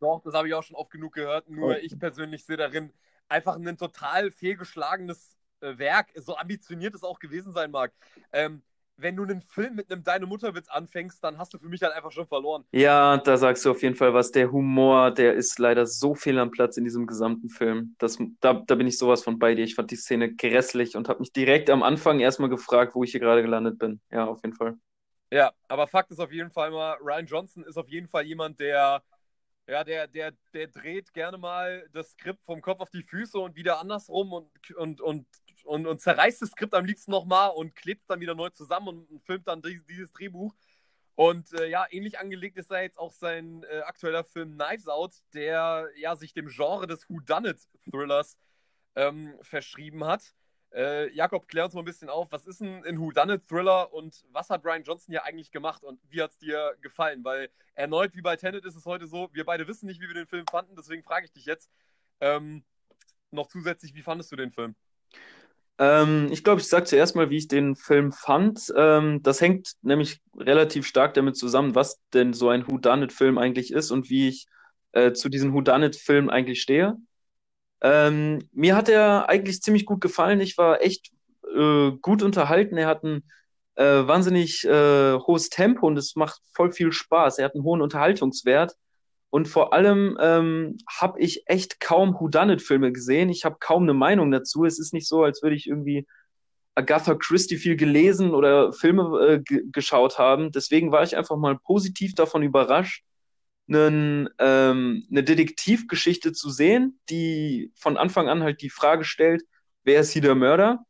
Doch, das habe ich auch schon oft genug gehört. Nur oh. ich persönlich sehe darin einfach ein total fehlgeschlagenes äh, Werk, so ambitioniert es auch gewesen sein mag. Ähm, wenn du einen Film mit einem Deine Mutterwitz anfängst, dann hast du für mich halt einfach schon verloren. Ja, da sagst du auf jeden Fall was. Der Humor, der ist leider so fehl am Platz in diesem gesamten Film. Das, da, da bin ich sowas von bei dir. Ich fand die Szene grässlich und habe mich direkt am Anfang erstmal gefragt, wo ich hier gerade gelandet bin. Ja, auf jeden Fall. Ja, aber Fakt ist auf jeden Fall mal, Ryan Johnson ist auf jeden Fall jemand, der ja, der, der, der dreht gerne mal das Skript vom Kopf auf die Füße und wieder andersrum und, und, und und, und zerreißt das Skript am liebsten nochmal und klebt es dann wieder neu zusammen und, und filmt dann dieses, dieses Drehbuch. Und äh, ja, ähnlich angelegt ist da jetzt auch sein äh, aktueller Film Knives Out, der ja sich dem Genre des Whodunit-Thrillers ähm, verschrieben hat. Äh, Jakob, klär uns mal ein bisschen auf, was ist ein, Whodunit-Thriller und was hat Brian Johnson hier eigentlich gemacht und wie hat es dir gefallen? Weil erneut, wie bei Tenet, ist es heute so, wir beide wissen nicht, wie wir den Film fanden, deswegen frage ich dich jetzt ähm, noch zusätzlich, wie fandest du den Film? Ähm, ich glaube, ich sage zuerst mal, wie ich den Film fand. Ähm, das hängt nämlich relativ stark damit zusammen, was denn so ein Whodunit-Film eigentlich ist und wie ich äh, zu diesem Whodunit-Film eigentlich stehe. Ähm, mir hat er eigentlich ziemlich gut gefallen. Ich war echt äh, gut unterhalten. Er hat ein äh, wahnsinnig äh, hohes Tempo und es macht voll viel Spaß. Er hat einen hohen Unterhaltungswert. Und vor allem ähm, habe ich echt kaum Whodunit-Filme gesehen. Ich habe kaum eine Meinung dazu. Es ist nicht so, als würde ich irgendwie Agatha Christie viel gelesen oder Filme äh, geschaut haben. Deswegen war ich einfach mal positiv davon überrascht, einen, ähm, eine Detektivgeschichte zu sehen, die von Anfang an halt die Frage stellt, wer ist hier der Mörder?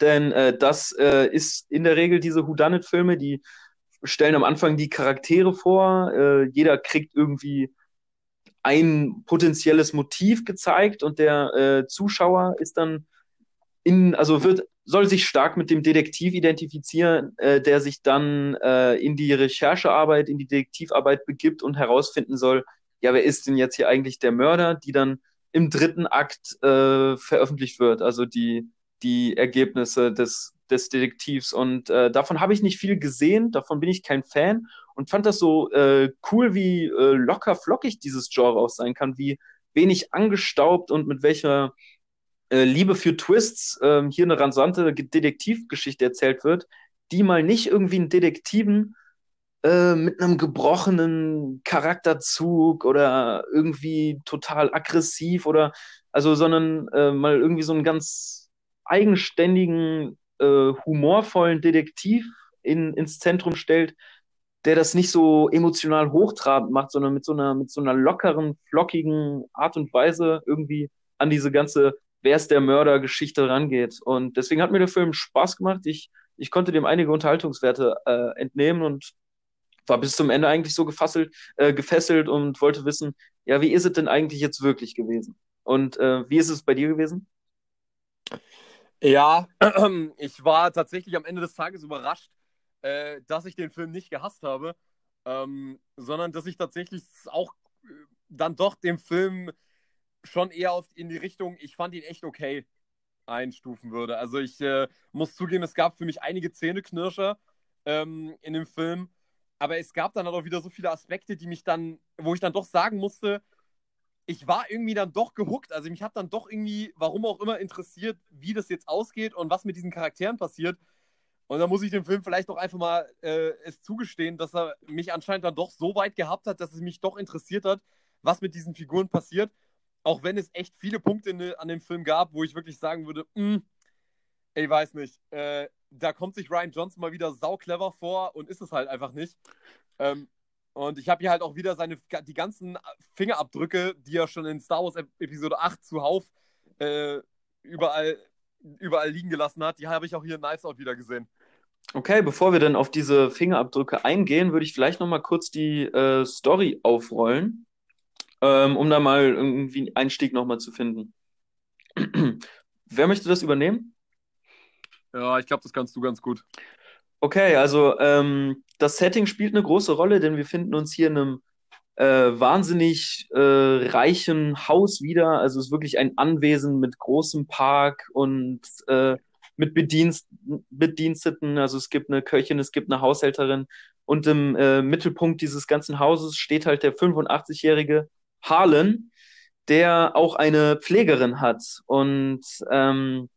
Denn äh, das äh, ist in der Regel diese Whodunit-Filme, die stellen am Anfang die Charaktere vor. Äh, jeder kriegt irgendwie ein potenzielles Motiv gezeigt und der äh, Zuschauer ist dann in, also wird, soll sich stark mit dem Detektiv identifizieren, äh, der sich dann äh, in die Recherchearbeit, in die Detektivarbeit begibt und herausfinden soll, ja, wer ist denn jetzt hier eigentlich der Mörder, die dann im dritten Akt äh, veröffentlicht wird, also die, die Ergebnisse des, des Detektivs. Und äh, davon habe ich nicht viel gesehen, davon bin ich kein Fan und fand das so äh, cool, wie äh, locker flockig dieses Genre auch sein kann, wie wenig angestaubt und mit welcher äh, Liebe für Twists äh, hier eine rasante Detektivgeschichte erzählt wird, die mal nicht irgendwie einen Detektiven äh, mit einem gebrochenen Charakterzug oder irgendwie total aggressiv oder also, sondern äh, mal irgendwie so einen ganz eigenständigen, äh, humorvollen Detektiv in, ins Zentrum stellt, der das nicht so emotional hochtrabend macht, sondern mit so einer, mit so einer lockeren, flockigen Art und Weise irgendwie an diese ganze Wer ist der Mörder-Geschichte rangeht. Und deswegen hat mir der Film Spaß gemacht. Ich, ich konnte dem einige Unterhaltungswerte äh, entnehmen und war bis zum Ende eigentlich so gefasselt, äh, gefesselt und wollte wissen, ja, wie ist es denn eigentlich jetzt wirklich gewesen? Und äh, wie ist es bei dir gewesen? Ja, ich war tatsächlich am Ende des Tages überrascht, äh, dass ich den Film nicht gehasst habe, ähm, sondern dass ich tatsächlich auch äh, dann doch dem Film schon eher auf, in die Richtung, ich fand ihn echt okay, einstufen würde. Also ich äh, muss zugeben, es gab für mich einige Zähneknirscher ähm, in dem Film, aber es gab dann halt auch wieder so viele Aspekte, die mich dann, wo ich dann doch sagen musste, ich war irgendwie dann doch gehuckt. Also mich hat dann doch irgendwie, warum auch immer, interessiert, wie das jetzt ausgeht und was mit diesen Charakteren passiert. Und da muss ich dem Film vielleicht doch einfach mal äh, es zugestehen, dass er mich anscheinend dann doch so weit gehabt hat, dass es mich doch interessiert hat, was mit diesen Figuren passiert. Auch wenn es echt viele Punkte in, an dem Film gab, wo ich wirklich sagen würde, mh, hm, ich weiß nicht, äh, da kommt sich Ryan Johnson mal wieder sau clever vor und ist es halt einfach nicht. Ähm, und ich habe hier halt auch wieder seine, die ganzen Fingerabdrücke, die er schon in Star Wars Episode 8 zuhauf äh, überall, überall liegen gelassen hat. Die habe ich auch hier in Knives Out wieder gesehen. Okay, bevor wir dann auf diese Fingerabdrücke eingehen, würde ich vielleicht nochmal kurz die äh, Story aufrollen, ähm, um da mal irgendwie einen Einstieg nochmal zu finden. Wer möchte das übernehmen? Ja, ich glaube, das kannst du ganz gut. Okay, also ähm, das Setting spielt eine große Rolle, denn wir finden uns hier in einem äh, wahnsinnig äh, reichen Haus wieder. Also es ist wirklich ein Anwesen mit großem Park und äh, mit Bedienst Bediensteten. Also es gibt eine Köchin, es gibt eine Haushälterin. Und im äh, Mittelpunkt dieses ganzen Hauses steht halt der 85-jährige Harlan, der auch eine Pflegerin hat. Und ähm,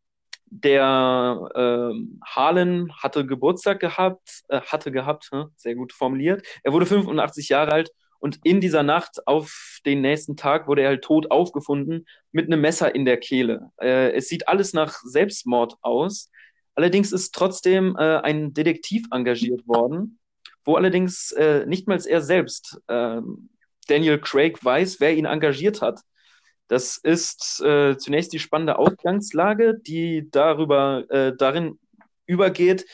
der äh, Harlan hatte Geburtstag gehabt, äh, hatte gehabt, äh, sehr gut formuliert. Er wurde 85 Jahre alt und in dieser Nacht auf den nächsten Tag wurde er halt tot aufgefunden mit einem Messer in der Kehle. Äh, es sieht alles nach Selbstmord aus. Allerdings ist trotzdem äh, ein Detektiv engagiert worden, wo allerdings äh, nicht mal er selbst, äh, Daniel Craig, weiß, wer ihn engagiert hat. Das ist äh, zunächst die spannende Ausgangslage, die darüber äh, darin übergeht,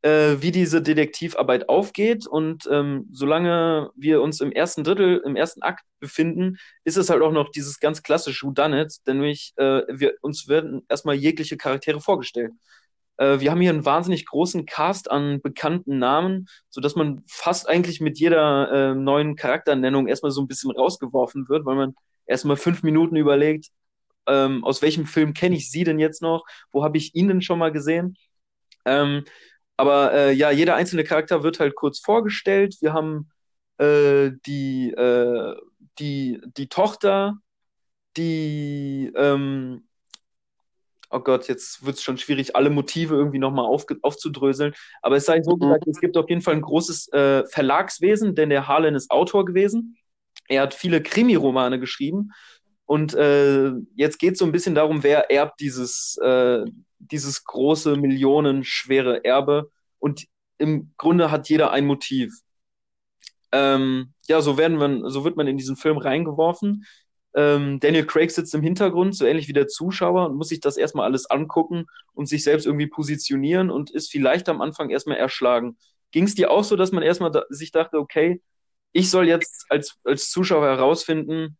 äh, wie diese Detektivarbeit aufgeht. Und ähm, solange wir uns im ersten Drittel, im ersten Akt befinden, ist es halt auch noch dieses ganz klassische Who Done It, denn nämlich äh, wir, uns werden erstmal jegliche Charaktere vorgestellt. Äh, wir haben hier einen wahnsinnig großen Cast an bekannten Namen, sodass man fast eigentlich mit jeder äh, neuen Charakternennung erstmal so ein bisschen rausgeworfen wird, weil man erstmal fünf Minuten überlegt, ähm, aus welchem Film kenne ich sie denn jetzt noch? Wo habe ich ihn denn schon mal gesehen? Ähm, aber äh, ja, jeder einzelne Charakter wird halt kurz vorgestellt. Wir haben äh, die, äh, die, die Tochter, die, ähm, oh Gott, jetzt wird es schon schwierig, alle Motive irgendwie nochmal auf, aufzudröseln. Aber es sei so mhm. gesagt, es gibt auf jeden Fall ein großes äh, Verlagswesen, denn der Harlan ist Autor gewesen. Er hat viele Krimi-Romane geschrieben. Und äh, jetzt geht es so ein bisschen darum, wer erbt dieses, äh, dieses große, millionenschwere Erbe. Und im Grunde hat jeder ein Motiv. Ähm, ja, so werden man, so wird man in diesen Film reingeworfen. Ähm, Daniel Craig sitzt im Hintergrund, so ähnlich wie der Zuschauer, und muss sich das erstmal alles angucken und sich selbst irgendwie positionieren und ist vielleicht am Anfang erstmal erschlagen. Ging es dir auch so, dass man erstmal da, sich dachte, okay, ich soll jetzt als, als Zuschauer herausfinden,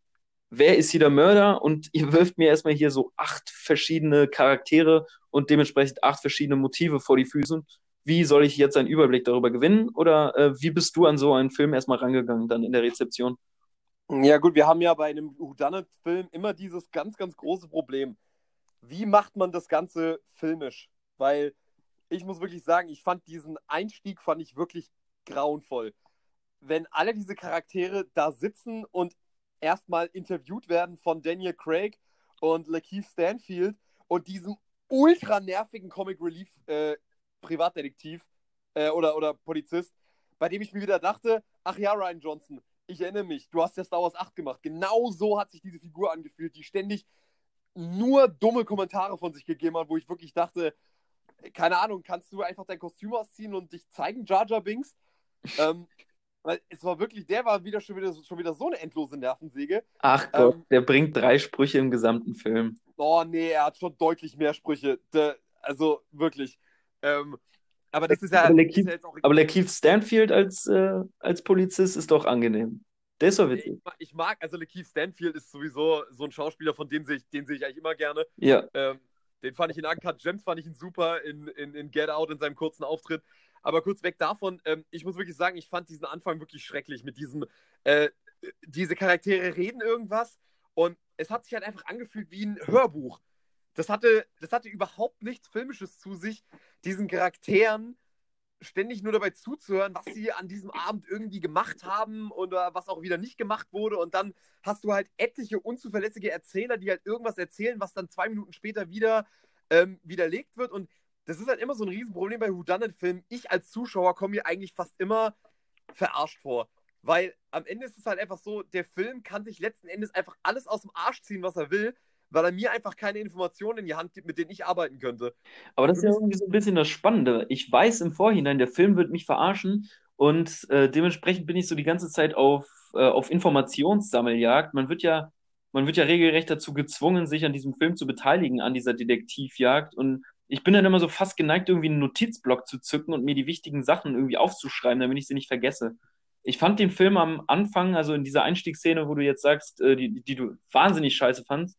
wer ist hier der Mörder und ihr wirft mir erstmal hier so acht verschiedene Charaktere und dementsprechend acht verschiedene Motive vor die Füße. Wie soll ich jetzt einen Überblick darüber gewinnen oder äh, wie bist du an so einen Film erstmal rangegangen dann in der Rezeption? Ja gut, wir haben ja bei einem Whodunit-Film immer dieses ganz, ganz große Problem. Wie macht man das Ganze filmisch? Weil ich muss wirklich sagen, ich fand diesen Einstieg fand ich wirklich grauenvoll wenn alle diese Charaktere da sitzen und erstmal interviewt werden von Daniel Craig und Lakeith Stanfield und diesem ultra nervigen Comic Relief äh, Privatdetektiv äh, oder, oder Polizist, bei dem ich mir wieder dachte, ach ja, Ryan Johnson, ich erinnere mich, du hast ja Star Wars 8 gemacht. Genau so hat sich diese Figur angefühlt, die ständig nur dumme Kommentare von sich gegeben hat, wo ich wirklich dachte, keine Ahnung, kannst du einfach dein Kostüm ausziehen und dich zeigen, Jar Jar Binks? ähm, weil es war wirklich, der war wieder schon wieder, schon wieder so eine endlose Nervensäge. Ach Gott, ähm, der bringt drei Sprüche im gesamten Film. Oh nee, er hat schon deutlich mehr Sprüche. Der, also wirklich. Ähm, aber das ist ja, aber Lakeith, ja jetzt auch. Aber Lakeith Stanfield als, äh, als Polizist ist doch angenehm. Der ist doch witzig. Ich, ich, mag, also Lakeith Stanfield ist sowieso so ein Schauspieler, von dem sehe ich, den sehe ich eigentlich immer gerne. Ja. Ähm, den fand ich in Uncut Gems, fand ich ihn super in, in, in Get Out in seinem kurzen Auftritt. Aber kurz weg davon, ähm, ich muss wirklich sagen, ich fand diesen Anfang wirklich schrecklich mit diesem, äh, diese Charaktere reden irgendwas und es hat sich halt einfach angefühlt wie ein Hörbuch. Das hatte, das hatte überhaupt nichts Filmisches zu sich, diesen Charakteren ständig nur dabei zuzuhören, was sie an diesem Abend irgendwie gemacht haben oder was auch wieder nicht gemacht wurde. Und dann hast du halt etliche unzuverlässige Erzähler, die halt irgendwas erzählen, was dann zwei Minuten später wieder ähm, widerlegt wird. Und das ist halt immer so ein Riesenproblem bei Whodunit-Filmen. Ich als Zuschauer komme mir eigentlich fast immer verarscht vor. Weil am Ende ist es halt einfach so, der Film kann sich letzten Endes einfach alles aus dem Arsch ziehen, was er will, weil er mir einfach keine Informationen in die Hand gibt, mit denen ich arbeiten könnte. Aber das ist ja irgendwie so ein bisschen das Spannende. Ich weiß im Vorhinein, der Film wird mich verarschen und äh, dementsprechend bin ich so die ganze Zeit auf, äh, auf Informationssammeljagd. Man wird ja, man wird ja regelrecht dazu gezwungen, sich an diesem Film zu beteiligen, an dieser Detektivjagd. Und ich bin dann immer so fast geneigt, irgendwie einen Notizblock zu zücken und mir die wichtigen Sachen irgendwie aufzuschreiben, damit ich sie nicht vergesse. Ich fand den Film am Anfang, also in dieser Einstiegsszene, wo du jetzt sagst, äh, die, die du wahnsinnig scheiße fandst,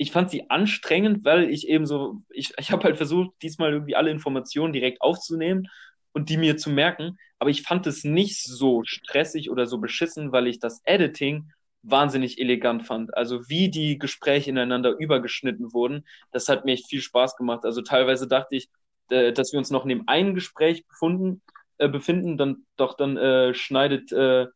ich fand sie anstrengend, weil ich eben so, ich, ich habe halt versucht, diesmal irgendwie alle Informationen direkt aufzunehmen und die mir zu merken, aber ich fand es nicht so stressig oder so beschissen, weil ich das Editing wahnsinnig elegant fand. Also wie die Gespräche ineinander übergeschnitten wurden, das hat mir echt viel Spaß gemacht. Also teilweise dachte ich, äh, dass wir uns noch in dem einen Gespräch befunden, äh, befinden, dann doch dann äh, schneidet äh,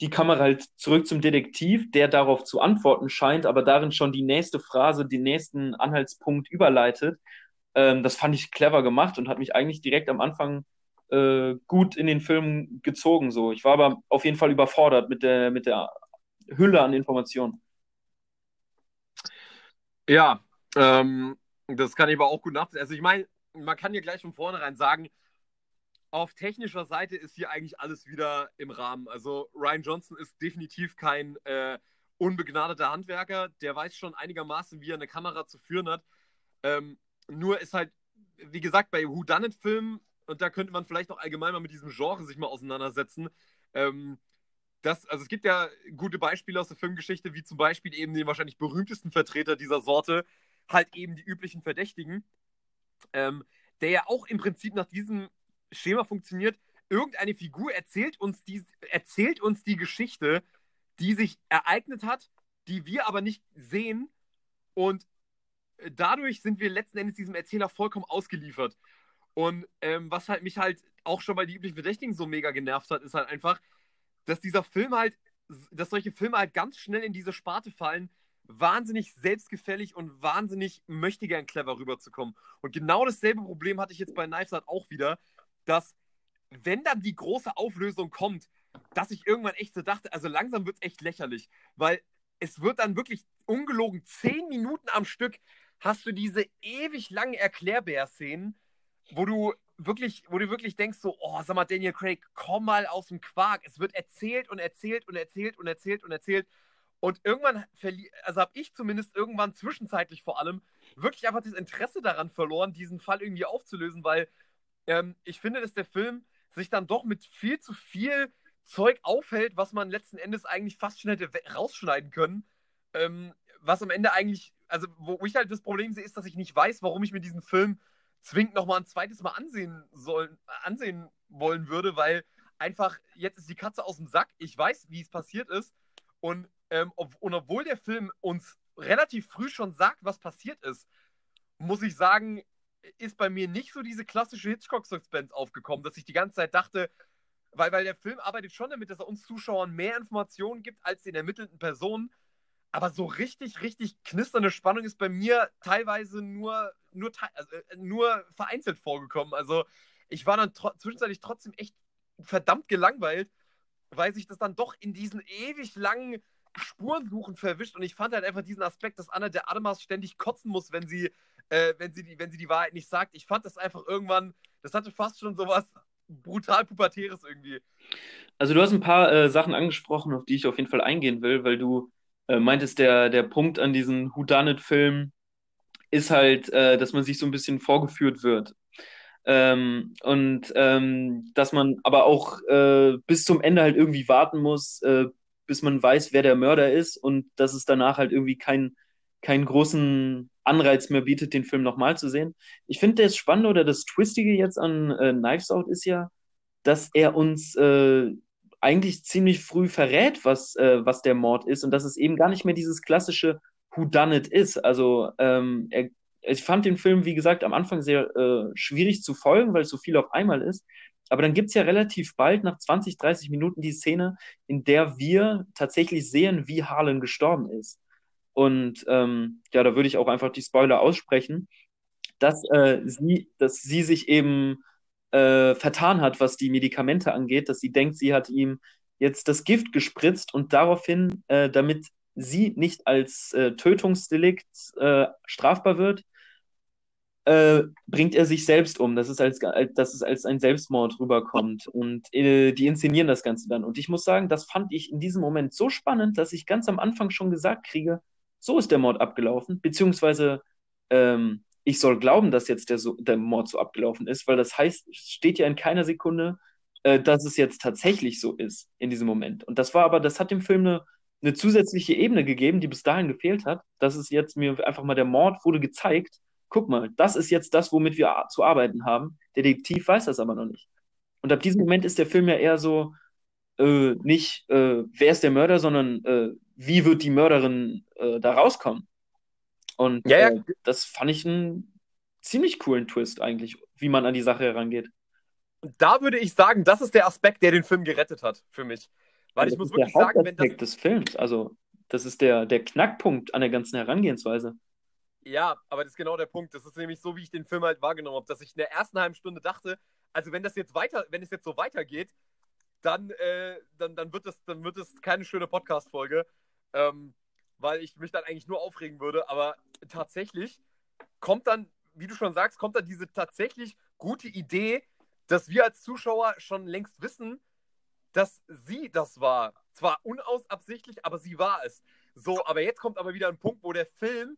die Kamera halt zurück zum Detektiv, der darauf zu antworten scheint, aber darin schon die nächste Phrase, den nächsten Anhaltspunkt überleitet. Ähm, das fand ich clever gemacht und hat mich eigentlich direkt am Anfang äh, gut in den Film gezogen. So. Ich war aber auf jeden Fall überfordert mit der, mit der Hülle an Informationen. Ja, ähm, das kann ich aber auch gut nachvollziehen. Also ich meine, man kann ja gleich von vornherein sagen, auf technischer Seite ist hier eigentlich alles wieder im Rahmen. Also Ryan Johnson ist definitiv kein äh, unbegnadeter Handwerker. Der weiß schon einigermaßen, wie er eine Kamera zu führen hat. Ähm, nur ist halt, wie gesagt, bei Who Done It Filmen, und da könnte man vielleicht auch allgemein mal mit diesem Genre sich mal auseinandersetzen. Ähm, das, also es gibt ja gute Beispiele aus der Filmgeschichte, wie zum Beispiel eben den wahrscheinlich berühmtesten Vertreter dieser Sorte, halt eben die üblichen Verdächtigen, ähm, der ja auch im Prinzip nach diesem Schema funktioniert. Irgendeine Figur erzählt uns, die, erzählt uns die Geschichte, die sich ereignet hat, die wir aber nicht sehen. Und dadurch sind wir letzten Endes diesem Erzähler vollkommen ausgeliefert. Und ähm, was halt mich halt auch schon bei die üblichen Verdächtigen so mega genervt hat, ist halt einfach, dass dieser Film halt, dass solche Filme halt ganz schnell in diese Sparte fallen, wahnsinnig selbstgefällig und wahnsinnig möchte gern clever rüberzukommen. Und genau dasselbe Problem hatte ich jetzt bei Knives Out auch wieder, dass wenn dann die große Auflösung kommt, dass ich irgendwann echt so dachte, also langsam wird es echt lächerlich, weil es wird dann wirklich ungelogen zehn Minuten am Stück hast du diese ewig langen Erklärbär-Szenen, wo du wirklich, wo du wirklich denkst so, oh, sag mal, Daniel Craig, komm mal aus dem Quark. Es wird erzählt und erzählt und erzählt und erzählt und erzählt. Und irgendwann also habe ich zumindest irgendwann zwischenzeitlich vor allem wirklich einfach das Interesse daran verloren, diesen Fall irgendwie aufzulösen, weil ähm, ich finde, dass der Film sich dann doch mit viel zu viel Zeug aufhält, was man letzten Endes eigentlich fast schon hätte rausschneiden können. Ähm, was am Ende eigentlich, also wo ich halt das Problem sehe, ist, dass ich nicht weiß, warum ich mir diesen Film zwingend nochmal ein zweites Mal ansehen sollen, ansehen wollen würde, weil einfach jetzt ist die Katze aus dem Sack. Ich weiß, wie es passiert ist. Und, ähm, ob, und obwohl der Film uns relativ früh schon sagt, was passiert ist, muss ich sagen, ist bei mir nicht so diese klassische Hitchcock-Suspense aufgekommen, dass ich die ganze Zeit dachte, weil, weil der Film arbeitet schon damit, dass er uns Zuschauern mehr Informationen gibt als den ermittelten Personen. Aber so richtig, richtig knisternde Spannung ist bei mir teilweise nur, nur, also, äh, nur vereinzelt vorgekommen. Also ich war dann tro zwischenzeitlich trotzdem echt verdammt gelangweilt, weil sich das dann doch in diesen ewig langen Spurensuchen verwischt. Und ich fand halt einfach diesen Aspekt, dass Anna der Adamas ständig kotzen muss, wenn sie, äh, wenn, sie die, wenn sie die Wahrheit nicht sagt. Ich fand das einfach irgendwann, das hatte fast schon sowas brutal Pubertäres irgendwie. Also du hast ein paar äh, Sachen angesprochen, auf die ich auf jeden Fall eingehen will, weil du äh, meintest, der, der Punkt an diesen Whodunit-Filmen ist halt, äh, dass man sich so ein bisschen vorgeführt wird. Ähm, und ähm, dass man aber auch äh, bis zum Ende halt irgendwie warten muss, äh, bis man weiß, wer der Mörder ist und dass es danach halt irgendwie kein, keinen großen Anreiz mehr bietet, den Film nochmal zu sehen. Ich finde, das Spannende oder das Twistige jetzt an äh, Knives Out ist ja, dass er uns äh, eigentlich ziemlich früh verrät, was, äh, was der Mord ist und dass es eben gar nicht mehr dieses klassische Who Done It ist. Also ähm, er, ich fand den Film, wie gesagt, am Anfang sehr äh, schwierig zu folgen, weil es so viel auf einmal ist. Aber dann gibt es ja relativ bald, nach 20, 30 Minuten, die Szene, in der wir tatsächlich sehen, wie Harlan gestorben ist. Und ähm, ja, da würde ich auch einfach die Spoiler aussprechen, dass, äh, sie, dass sie sich eben äh, vertan hat, was die Medikamente angeht, dass sie denkt, sie hat ihm jetzt das Gift gespritzt und daraufhin, äh, damit sie nicht als äh, Tötungsdelikt äh, strafbar wird, äh, bringt er sich selbst um, dass es als, dass es als ein Selbstmord rüberkommt. Und äh, die inszenieren das Ganze dann. Und ich muss sagen, das fand ich in diesem Moment so spannend, dass ich ganz am Anfang schon gesagt kriege, so ist der Mord abgelaufen, beziehungsweise ähm, ich soll glauben, dass jetzt der, so, der Mord so abgelaufen ist, weil das heißt, steht ja in keiner Sekunde, äh, dass es jetzt tatsächlich so ist in diesem Moment. Und das war aber, das hat dem Film eine, eine zusätzliche Ebene gegeben, die bis dahin gefehlt hat. Das ist jetzt mir einfach mal der Mord wurde gezeigt. Guck mal, das ist jetzt das, womit wir zu arbeiten haben. Der Detektiv weiß das aber noch nicht. Und ab diesem Moment ist der Film ja eher so, äh, nicht, äh, wer ist der Mörder, sondern äh, wie wird die Mörderin äh, da rauskommen. Und ja, ja. Äh, das fand ich einen ziemlich coolen Twist eigentlich, wie man an die Sache herangeht. Da würde ich sagen, das ist der Aspekt, der den Film gerettet hat für mich. Weil ich muss wirklich sagen, wenn das des Films, also das ist der, der Knackpunkt an der ganzen Herangehensweise. Ja, aber das ist genau der Punkt. Das ist nämlich so, wie ich den Film halt wahrgenommen habe, dass ich in der ersten halben Stunde dachte, also wenn das jetzt weiter, wenn es jetzt so weitergeht, dann, äh, dann, dann wird es, dann wird es keine schöne Podcast-Folge. Ähm, weil ich mich dann eigentlich nur aufregen würde. Aber tatsächlich kommt dann, wie du schon sagst, kommt dann diese tatsächlich gute Idee, dass wir als Zuschauer schon längst wissen, dass sie das war. Zwar unausabsichtlich, aber sie war es. So, aber jetzt kommt aber wieder ein Punkt, wo der Film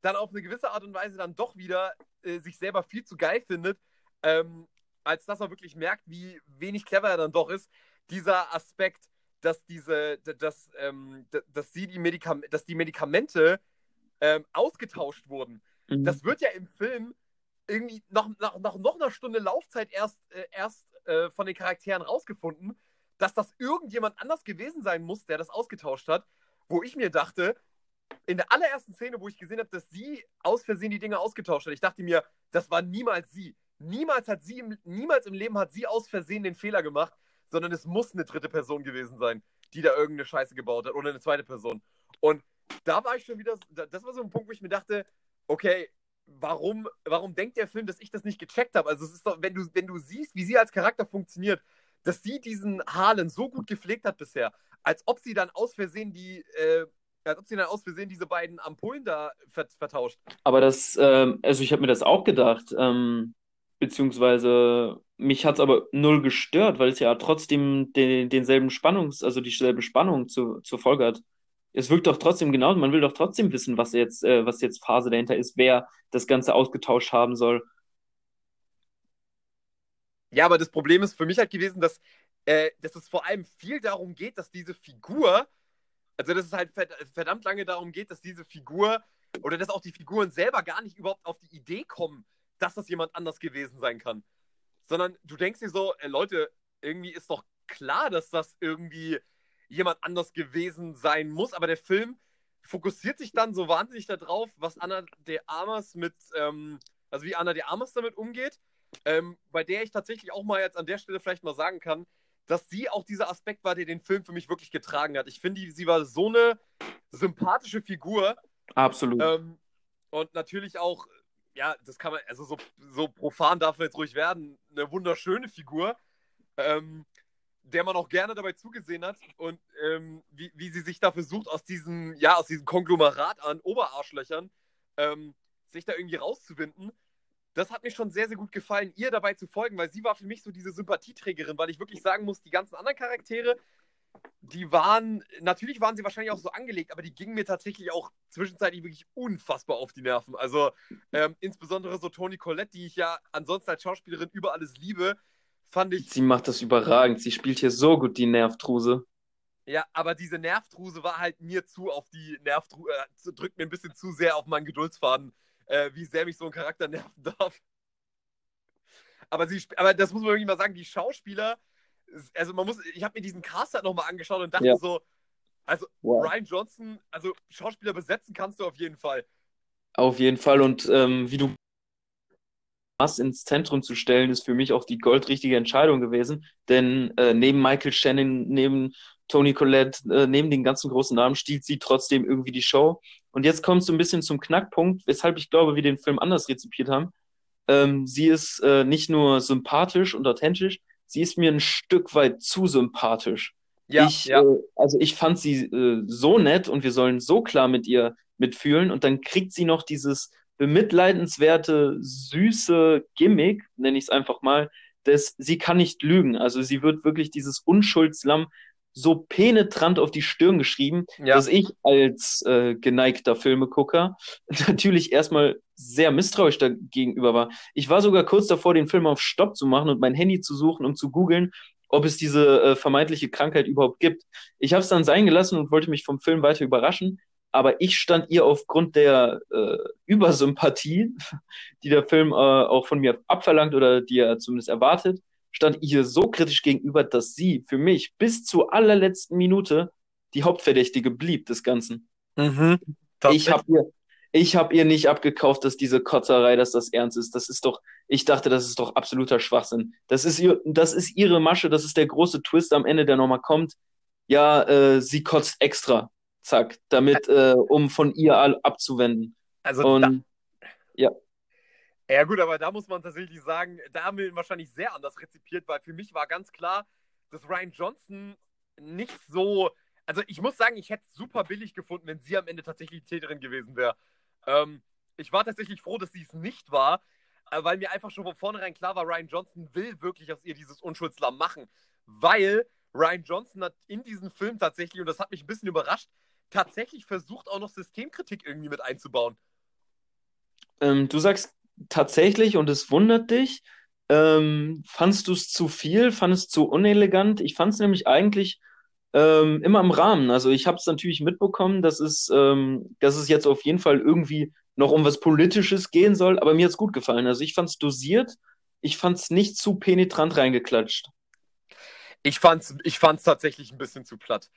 dann auf eine gewisse Art und Weise dann doch wieder äh, sich selber viel zu geil findet, ähm, als dass er wirklich merkt, wie wenig clever er dann doch ist. Dieser Aspekt, dass diese, dass, ähm, dass sie die Medikam dass die Medikamente ähm, ausgetauscht wurden. Mhm. Das wird ja im Film irgendwie nach, nach, nach noch einer Stunde Laufzeit erst, äh, erst äh, von den Charakteren rausgefunden, dass das irgendjemand anders gewesen sein muss, der das ausgetauscht hat, wo ich mir dachte, in der allerersten Szene, wo ich gesehen habe, dass sie aus Versehen die Dinge ausgetauscht hat, ich dachte mir, das war niemals sie. Niemals hat sie, niemals im Leben hat sie aus Versehen den Fehler gemacht, sondern es muss eine dritte Person gewesen sein, die da irgendeine Scheiße gebaut hat oder eine zweite Person. Und da war ich schon wieder, das war so ein Punkt, wo ich mir dachte, okay, warum, warum denkt der Film, dass ich das nicht gecheckt habe? Also es ist doch, wenn du, wenn du siehst, wie sie als Charakter funktioniert, dass sie diesen Harlan so gut gepflegt hat bisher, als ob sie dann aus Versehen die, äh, als ob sie dann aus Versehen diese beiden Ampullen da vertauscht. Aber das, ähm, also ich habe mir das auch gedacht, ähm, beziehungsweise mich hat es aber null gestört, weil es ja trotzdem den, denselben Spannungs-, also dieselbe Spannung zu, zur Folge hat. Es wirkt doch trotzdem genauso, man will doch trotzdem wissen, was jetzt, äh, was jetzt Phase dahinter ist, wer das Ganze ausgetauscht haben soll. Ja, aber das Problem ist für mich halt gewesen, dass, äh, dass es vor allem viel darum geht, dass diese Figur, also dass es halt verdammt lange darum geht, dass diese Figur oder dass auch die Figuren selber gar nicht überhaupt auf die Idee kommen, dass das jemand anders gewesen sein kann. Sondern du denkst dir so, ey, Leute, irgendwie ist doch klar, dass das irgendwie jemand anders gewesen sein muss, aber der Film fokussiert sich dann so wahnsinnig darauf, was Anna de Armas mit, ähm, also wie Anna de Armas damit umgeht, ähm, bei der ich tatsächlich auch mal jetzt an der Stelle vielleicht mal sagen kann, dass sie auch dieser Aspekt war, der den Film für mich wirklich getragen hat. Ich finde, sie war so eine sympathische Figur. Absolut. Ähm, und natürlich auch ja, das kann man, also so, so profan darf man jetzt ruhig werden, eine wunderschöne Figur. Ähm, der man auch gerne dabei zugesehen hat und ähm, wie, wie sie sich da versucht, aus diesem, ja, aus diesem Konglomerat an Oberarschlöchern ähm, sich da irgendwie rauszuwinden. Das hat mir schon sehr, sehr gut gefallen, ihr dabei zu folgen, weil sie war für mich so diese Sympathieträgerin, weil ich wirklich sagen muss, die ganzen anderen Charaktere, die waren, natürlich waren sie wahrscheinlich auch so angelegt, aber die gingen mir tatsächlich auch zwischenzeitlich wirklich unfassbar auf die Nerven. Also ähm, insbesondere so Toni Collette, die ich ja ansonsten als Schauspielerin über alles liebe, fand ich. Sie macht das überragend. Sie spielt hier so gut die Nervtruse. Ja, aber diese Nervtruse war halt mir zu auf die Nervtruse, äh, drückt mir ein bisschen zu sehr auf meinen Geduldsfaden, äh, wie sehr mich so ein Charakter nerven darf. Aber, sie, aber das muss man wirklich mal sagen, die Schauspieler, also man muss, ich habe mir diesen Cast halt nochmal angeschaut und dachte ja. so, also wow. Ryan Johnson, also Schauspieler besetzen kannst du auf jeden Fall. Auf jeden Fall und ähm, wie du Haas ins Zentrum zu stellen, ist für mich auch die goldrichtige Entscheidung gewesen. Denn äh, neben Michael Shannon, neben Tony Collette, äh, neben den ganzen großen Namen stiehlt sie trotzdem irgendwie die Show. Und jetzt kommt so ein bisschen zum Knackpunkt, weshalb ich glaube, wir den Film anders rezipiert haben. Ähm, sie ist äh, nicht nur sympathisch und authentisch, sie ist mir ein Stück weit zu sympathisch. Ja, ich, ja. Äh, also ich fand sie äh, so nett und wir sollen so klar mit ihr mitfühlen und dann kriegt sie noch dieses bemitleidenswerte, süße Gimmick, nenne ich es einfach mal, dass sie kann nicht lügen. Also sie wird wirklich dieses Unschuldslamm so penetrant auf die Stirn geschrieben, ja. dass ich als äh, geneigter Filmegucker natürlich erstmal sehr misstrauisch dagegenüber war. Ich war sogar kurz davor, den Film auf Stopp zu machen und mein Handy zu suchen, um zu googeln, ob es diese äh, vermeintliche Krankheit überhaupt gibt. Ich habe es dann sein gelassen und wollte mich vom Film weiter überraschen aber ich stand ihr aufgrund der äh, Übersympathie, die der Film äh, auch von mir abverlangt oder die er zumindest erwartet, stand ihr so kritisch gegenüber, dass sie für mich bis zur allerletzten Minute die Hauptverdächtige blieb des Ganzen. Mhm, ich habe ihr, ich habe ihr nicht abgekauft, dass diese Kotzerei, dass das ernst ist. Das ist doch, ich dachte, das ist doch absoluter Schwachsinn. Das ist ihr, das ist ihre Masche, das ist der große Twist am Ende, der nochmal kommt. Ja, äh, sie kotzt extra zack, damit, äh, um von ihr abzuwenden. Also Und, da, ja. Ja gut, aber da muss man tatsächlich sagen, da haben wir ihn wahrscheinlich sehr anders rezipiert, weil für mich war ganz klar, dass Ryan Johnson nicht so, also ich muss sagen, ich hätte es super billig gefunden, wenn sie am Ende tatsächlich Täterin gewesen wäre. Ähm, ich war tatsächlich froh, dass sie es nicht war, äh, weil mir einfach schon von vornherein klar war, Ryan Johnson will wirklich aus ihr dieses Unschuldslamm machen, weil Ryan Johnson hat in diesem Film tatsächlich, und das hat mich ein bisschen überrascht, tatsächlich versucht, auch noch Systemkritik irgendwie mit einzubauen. Ähm, du sagst tatsächlich, und es wundert dich, ähm, fandst du es zu viel, fandest es zu unelegant? Ich fand es nämlich eigentlich ähm, immer im Rahmen. Also ich habe es natürlich mitbekommen, dass es, ähm, dass es jetzt auf jeden Fall irgendwie noch um was Politisches gehen soll, aber mir hat es gut gefallen. Also ich fand es dosiert, ich fand es nicht zu penetrant reingeklatscht. Ich fand es ich fand's tatsächlich ein bisschen zu platt.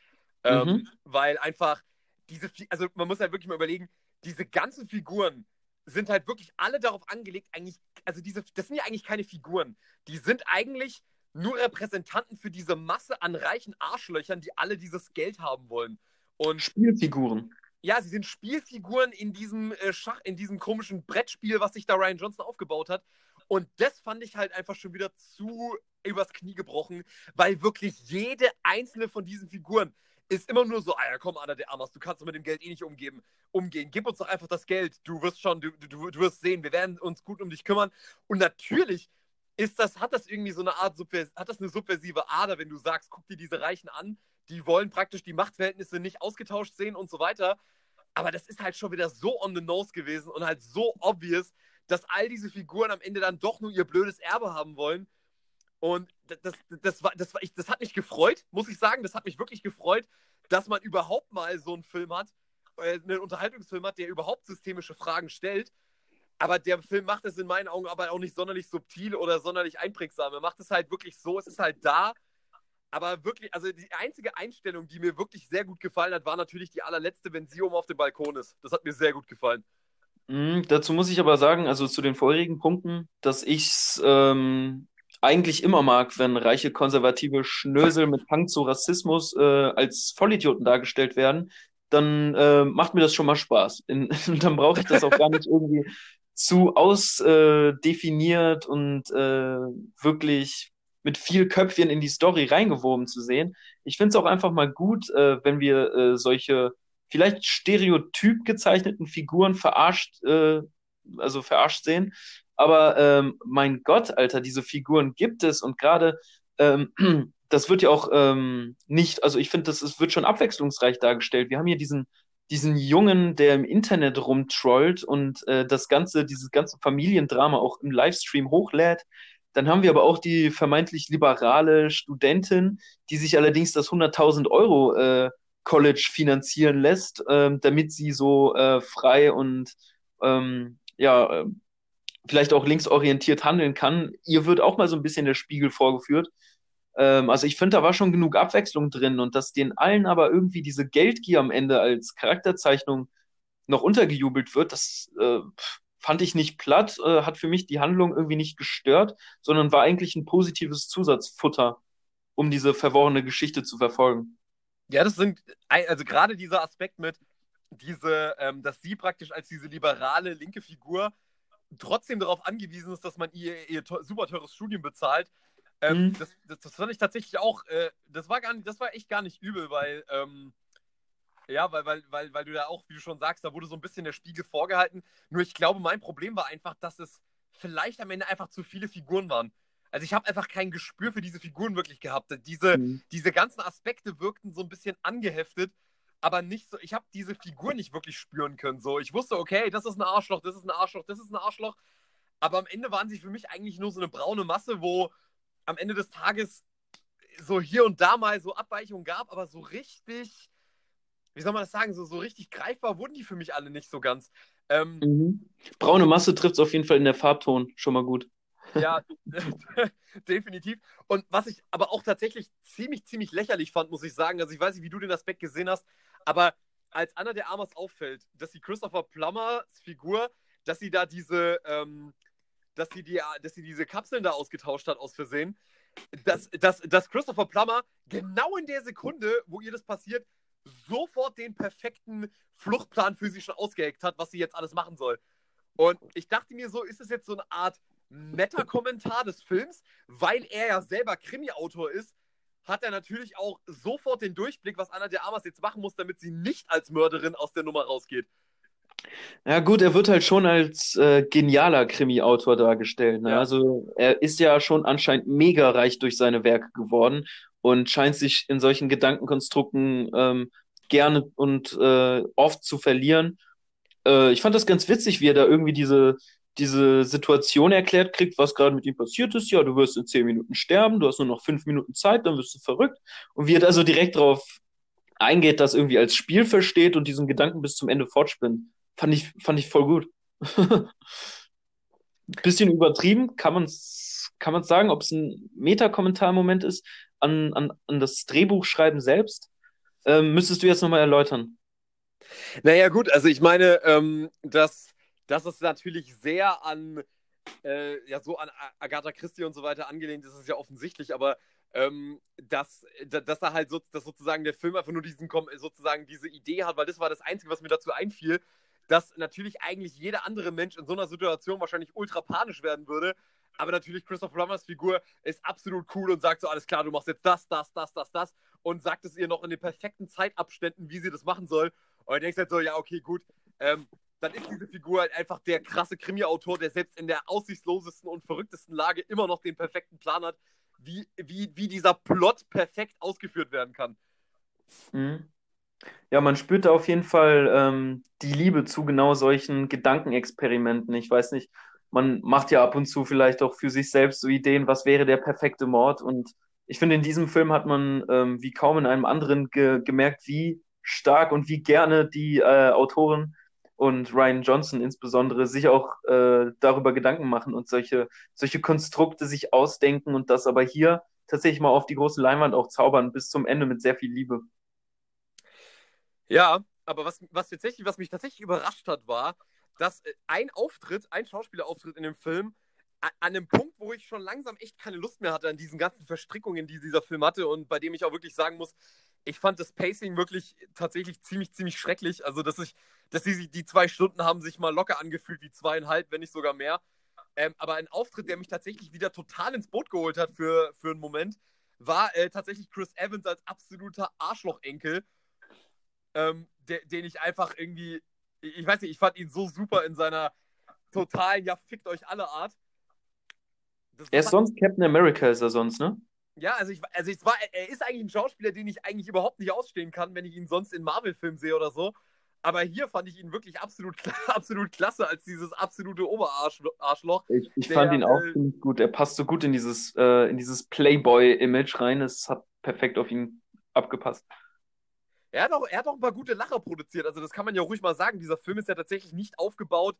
Ähm, mhm. Weil einfach diese, also man muss halt wirklich mal überlegen, diese ganzen Figuren sind halt wirklich alle darauf angelegt, eigentlich, also diese, das sind ja eigentlich keine Figuren. Die sind eigentlich nur Repräsentanten für diese Masse an reichen Arschlöchern, die alle dieses Geld haben wollen. Und Spielfiguren. Ja, sie sind Spielfiguren in diesem äh, Schach, in diesem komischen Brettspiel, was sich da Ryan Johnson aufgebaut hat. Und das fand ich halt einfach schon wieder zu übers Knie gebrochen, weil wirklich jede einzelne von diesen Figuren, ist immer nur so, ah ja, komm, Anna, der Amas, du kannst mit dem Geld eh nicht umgeben, umgehen. Gib uns doch einfach das Geld. Du wirst schon, du, du, du wirst sehen, wir werden uns gut um dich kümmern. Und natürlich ist das, hat das irgendwie so eine Art, hat das eine subversive Ader, wenn du sagst, guck dir diese Reichen an, die wollen praktisch die Machtverhältnisse nicht ausgetauscht sehen und so weiter. Aber das ist halt schon wieder so on the nose gewesen und halt so obvious, dass all diese Figuren am Ende dann doch nur ihr blödes Erbe haben wollen. Und das, das, das, war, das, das hat mich gefreut, muss ich sagen. Das hat mich wirklich gefreut, dass man überhaupt mal so einen Film hat, äh, einen Unterhaltungsfilm hat, der überhaupt systemische Fragen stellt. Aber der Film macht es in meinen Augen aber auch nicht sonderlich subtil oder sonderlich einprägsam. Er macht es halt wirklich so, es ist halt da. Aber wirklich, also die einzige Einstellung, die mir wirklich sehr gut gefallen hat, war natürlich die allerletzte, wenn sie oben auf dem Balkon ist. Das hat mir sehr gut gefallen. Mhm, dazu muss ich aber sagen, also zu den vorherigen Punkten, dass ich es ähm, eigentlich immer mag, wenn reiche konservative Schnösel mit Hang zu Rassismus äh, als Vollidioten dargestellt werden, dann äh, macht mir das schon mal Spaß. In, dann brauche ich das auch gar nicht irgendwie zu ausdefiniert äh, und äh, wirklich mit viel Köpfchen in die Story reingewoben zu sehen. Ich finde es auch einfach mal gut, äh, wenn wir äh, solche vielleicht stereotyp gezeichneten Figuren verarscht, äh, also verarscht sehen. Aber ähm, mein Gott, Alter, diese Figuren gibt es und gerade ähm, das wird ja auch ähm, nicht, also ich finde, das ist, wird schon abwechslungsreich dargestellt. Wir haben hier diesen, diesen Jungen, der im Internet rumtrollt und äh, das ganze, dieses ganze Familiendrama auch im Livestream hochlädt. Dann haben wir aber auch die vermeintlich liberale Studentin, die sich allerdings das 100.000 Euro äh, College finanzieren lässt, äh, damit sie so äh, frei und ähm, ja, äh, vielleicht auch linksorientiert handeln kann. Ihr wird auch mal so ein bisschen der Spiegel vorgeführt. Ähm, also ich finde, da war schon genug Abwechslung drin und dass den allen aber irgendwie diese Geldgier am Ende als Charakterzeichnung noch untergejubelt wird, das äh, fand ich nicht platt, äh, hat für mich die Handlung irgendwie nicht gestört, sondern war eigentlich ein positives Zusatzfutter, um diese verworrene Geschichte zu verfolgen. Ja, das sind, also gerade dieser Aspekt mit, diese, ähm, dass sie praktisch als diese liberale linke Figur trotzdem darauf angewiesen ist, dass man ihr, ihr super teures Studium bezahlt, ähm, mhm. das, das, das, fand ich tatsächlich auch, äh, das war gar nicht, das war echt gar nicht übel, weil, ähm, ja, weil, weil, weil, weil du da auch, wie du schon sagst, da wurde so ein bisschen der Spiegel vorgehalten. Nur ich glaube, mein Problem war einfach, dass es vielleicht am Ende einfach zu viele Figuren waren. Also ich habe einfach kein Gespür für diese Figuren wirklich gehabt. Diese, mhm. diese ganzen Aspekte wirkten so ein bisschen angeheftet, aber nicht so, ich habe diese Figur nicht wirklich spüren können. So, ich wusste, okay, das ist ein Arschloch, das ist ein Arschloch, das ist ein Arschloch. Aber am Ende waren sie für mich eigentlich nur so eine braune Masse, wo am Ende des Tages so hier und da mal so Abweichungen gab, aber so richtig, wie soll man das sagen, so, so richtig greifbar wurden die für mich alle nicht so ganz. Ähm, mhm. Braune Masse trifft es auf jeden Fall in der Farbton schon mal gut. Ja, definitiv. Und was ich aber auch tatsächlich ziemlich, ziemlich lächerlich fand, muss ich sagen, also ich weiß nicht, wie du den Aspekt gesehen hast, aber als Anna der Armas auffällt, dass die Christopher Plummers Figur, dass sie da diese, ähm, dass sie, die, dass sie diese Kapseln da ausgetauscht hat aus Versehen, dass, dass, dass Christopher Plummer genau in der Sekunde, wo ihr das passiert, sofort den perfekten Fluchtplan für sie schon ausgeheckt hat, was sie jetzt alles machen soll. Und ich dachte mir so, ist es jetzt so eine Art Meta-Kommentar des Films, weil er ja selber Krimi-Autor ist, hat er natürlich auch sofort den Durchblick, was Anna de Armas jetzt machen muss, damit sie nicht als Mörderin aus der Nummer rausgeht. Ja, gut, er wird halt schon als äh, genialer Krimi-Autor dargestellt. Ne? Ja. Also er ist ja schon anscheinend mega reich durch seine Werke geworden und scheint sich in solchen Gedankenkonstrukten ähm, gerne und äh, oft zu verlieren. Äh, ich fand das ganz witzig, wie er da irgendwie diese, diese Situation erklärt kriegt, was gerade mit ihm passiert ist. Ja, du wirst in zehn Minuten sterben, du hast nur noch fünf Minuten Zeit, dann wirst du verrückt. Und wie er da so direkt drauf eingeht, das irgendwie als Spiel versteht und diesen Gedanken bis zum Ende fortspinnt. Fand ich, fand ich voll gut. Bisschen übertrieben, kann man kann man's sagen, ob es ein Meta-Kommentar-Moment ist an, an, an das Drehbuchschreiben selbst? Ähm, müsstest du jetzt nochmal erläutern. Naja, gut, also ich meine, ähm, dass, dass es natürlich sehr an, äh, ja, so an Agatha Christie und so weiter angelehnt ist, ist ja offensichtlich, aber ähm, dass, dass er halt so, dass sozusagen der Film einfach nur diesen, sozusagen diese Idee hat, weil das war das Einzige, was mir dazu einfiel, dass natürlich eigentlich jeder andere Mensch in so einer Situation wahrscheinlich ultra panisch werden würde. Aber natürlich Christopher Plummers Figur ist absolut cool und sagt so, alles klar, du machst jetzt das, das, das, das, das und sagt es ihr noch in den perfekten Zeitabständen, wie sie das machen soll. Und du denkst halt so, ja, okay, gut. Ähm, dann ist diese Figur halt einfach der krasse Krimi-Autor, der selbst in der aussichtslosesten und verrücktesten Lage immer noch den perfekten Plan hat, wie, wie, wie dieser Plot perfekt ausgeführt werden kann. Mhm. Ja, man spürt da auf jeden Fall ähm, die Liebe zu genau solchen Gedankenexperimenten. Ich weiß nicht, man macht ja ab und zu vielleicht auch für sich selbst so Ideen, was wäre der perfekte Mord. Und ich finde, in diesem Film hat man ähm, wie kaum in einem anderen ge gemerkt, wie stark und wie gerne die äh, Autoren und Ryan Johnson insbesondere sich auch äh, darüber Gedanken machen und solche, solche Konstrukte sich ausdenken und das aber hier tatsächlich mal auf die große Leinwand auch zaubern, bis zum Ende mit sehr viel Liebe. Ja, aber was, was, tatsächlich, was mich tatsächlich überrascht hat, war, dass äh, ein Auftritt, ein Schauspielerauftritt in dem Film, an einem Punkt, wo ich schon langsam echt keine Lust mehr hatte an diesen ganzen Verstrickungen, die dieser Film hatte und bei dem ich auch wirklich sagen muss, ich fand das Pacing wirklich tatsächlich ziemlich, ziemlich schrecklich. Also, dass ich, dass die, die zwei Stunden haben sich mal locker angefühlt wie zweieinhalb, wenn nicht sogar mehr. Ähm, aber ein Auftritt, der mich tatsächlich wieder total ins Boot geholt hat für, für einen Moment, war äh, tatsächlich Chris Evans als absoluter Arschlochenkel, ähm, de, den ich einfach irgendwie, ich weiß nicht, ich fand ihn so super in seiner totalen, ja, fickt euch alle Art. Das er ist sonst Captain America, ist er sonst, ne? Ja, also, ich, also ich war, er ist eigentlich ein Schauspieler, den ich eigentlich überhaupt nicht ausstehen kann, wenn ich ihn sonst in Marvel-Filmen sehe oder so. Aber hier fand ich ihn wirklich absolut, absolut klasse als dieses absolute Oberarschloch. Ich, ich der, fand ihn auch äh, gut. Er passt so gut in dieses, äh, in dieses Playboy-Image rein. Es hat perfekt auf ihn abgepasst. Er hat, auch, er hat auch ein paar gute Lacher produziert. Also, das kann man ja ruhig mal sagen. Dieser Film ist ja tatsächlich nicht aufgebaut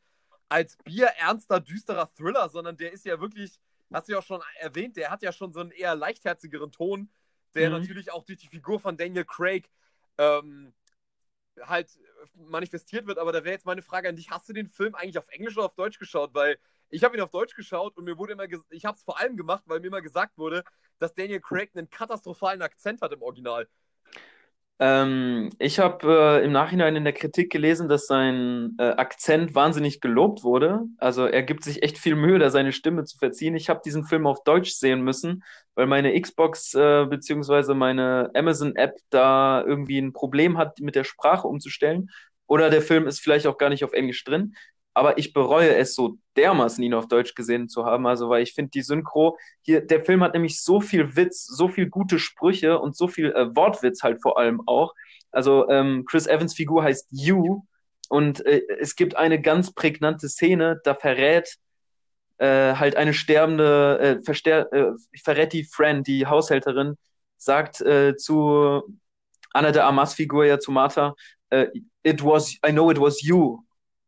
als bierernster, düsterer Thriller, sondern der ist ja wirklich hast du ja auch schon erwähnt, der hat ja schon so einen eher leichtherzigeren Ton, der mhm. natürlich auch durch die Figur von Daniel Craig ähm, halt manifestiert wird. Aber da wäre jetzt meine Frage an dich: Hast du den Film eigentlich auf Englisch oder auf Deutsch geschaut? Weil ich habe ihn auf Deutsch geschaut und mir wurde immer, ich habe es vor allem gemacht, weil mir immer gesagt wurde, dass Daniel Craig einen katastrophalen Akzent hat im Original. Ähm, ich habe äh, im Nachhinein in der Kritik gelesen, dass sein äh, Akzent wahnsinnig gelobt wurde. Also er gibt sich echt viel Mühe, da seine Stimme zu verziehen. Ich habe diesen Film auf Deutsch sehen müssen, weil meine Xbox äh, beziehungsweise meine Amazon-App da irgendwie ein Problem hat, mit der Sprache umzustellen. Oder der Film ist vielleicht auch gar nicht auf Englisch drin aber ich bereue es so dermaßen, ihn auf Deutsch gesehen zu haben. Also, weil ich finde, die Synchro, hier, der Film hat nämlich so viel Witz, so viel gute Sprüche und so viel äh, Wortwitz halt vor allem auch. Also, ähm, Chris Evans Figur heißt You und äh, es gibt eine ganz prägnante Szene, da verrät äh, halt eine sterbende, äh, äh, verrät die Friend, die Haushälterin, sagt äh, zu Anna de Amas Figur, ja zu Martha, it was, I know it was you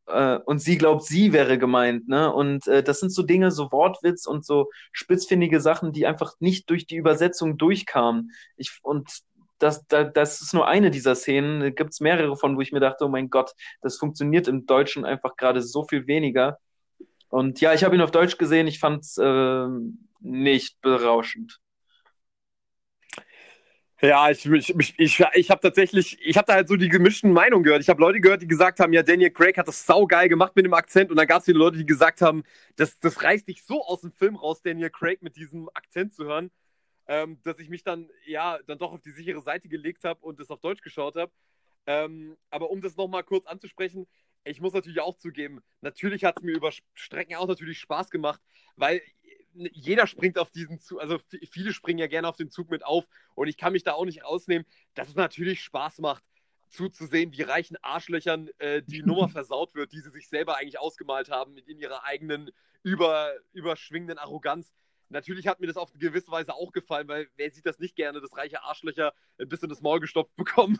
äh, und sie glaubt, sie wäre gemeint, ne? Und äh, das sind so Dinge, so Wortwitz und so spitzfindige Sachen, die einfach nicht durch die Übersetzung durchkamen. Ich, und das, das, das ist nur eine dieser Szenen. Da gibt es mehrere von, wo ich mir dachte, oh mein Gott, das funktioniert im Deutschen einfach gerade so viel weniger. Und ja, ich habe ihn auf Deutsch gesehen, ich fand es äh, nicht berauschend. Ja, ich, ich, ich, ich, habe tatsächlich, ich habe da halt so die gemischten Meinungen gehört. Ich habe Leute gehört, die gesagt haben, ja, Daniel Craig hat das saugeil gemacht mit dem Akzent. Und dann gab es viele Leute, die gesagt haben, das, das reißt dich so aus dem Film raus, Daniel Craig mit diesem Akzent zu hören, ähm, dass ich mich dann, ja, dann doch auf die sichere Seite gelegt habe und das auf Deutsch geschaut habe. Ähm, aber um das nochmal kurz anzusprechen, ich muss natürlich auch zugeben, natürlich hat es mir über Strecken auch natürlich Spaß gemacht, weil jeder springt auf diesen Zug, also viele springen ja gerne auf den Zug mit auf und ich kann mich da auch nicht rausnehmen, dass es natürlich Spaß macht, zuzusehen, wie reichen Arschlöchern äh, die Nummer versaut wird, die sie sich selber eigentlich ausgemalt haben in ihrer eigenen über, überschwingenden Arroganz. Natürlich hat mir das auf eine gewisse Weise auch gefallen, weil wer sieht das nicht gerne, dass reiche Arschlöcher ein bisschen das Maul gestopft bekommen.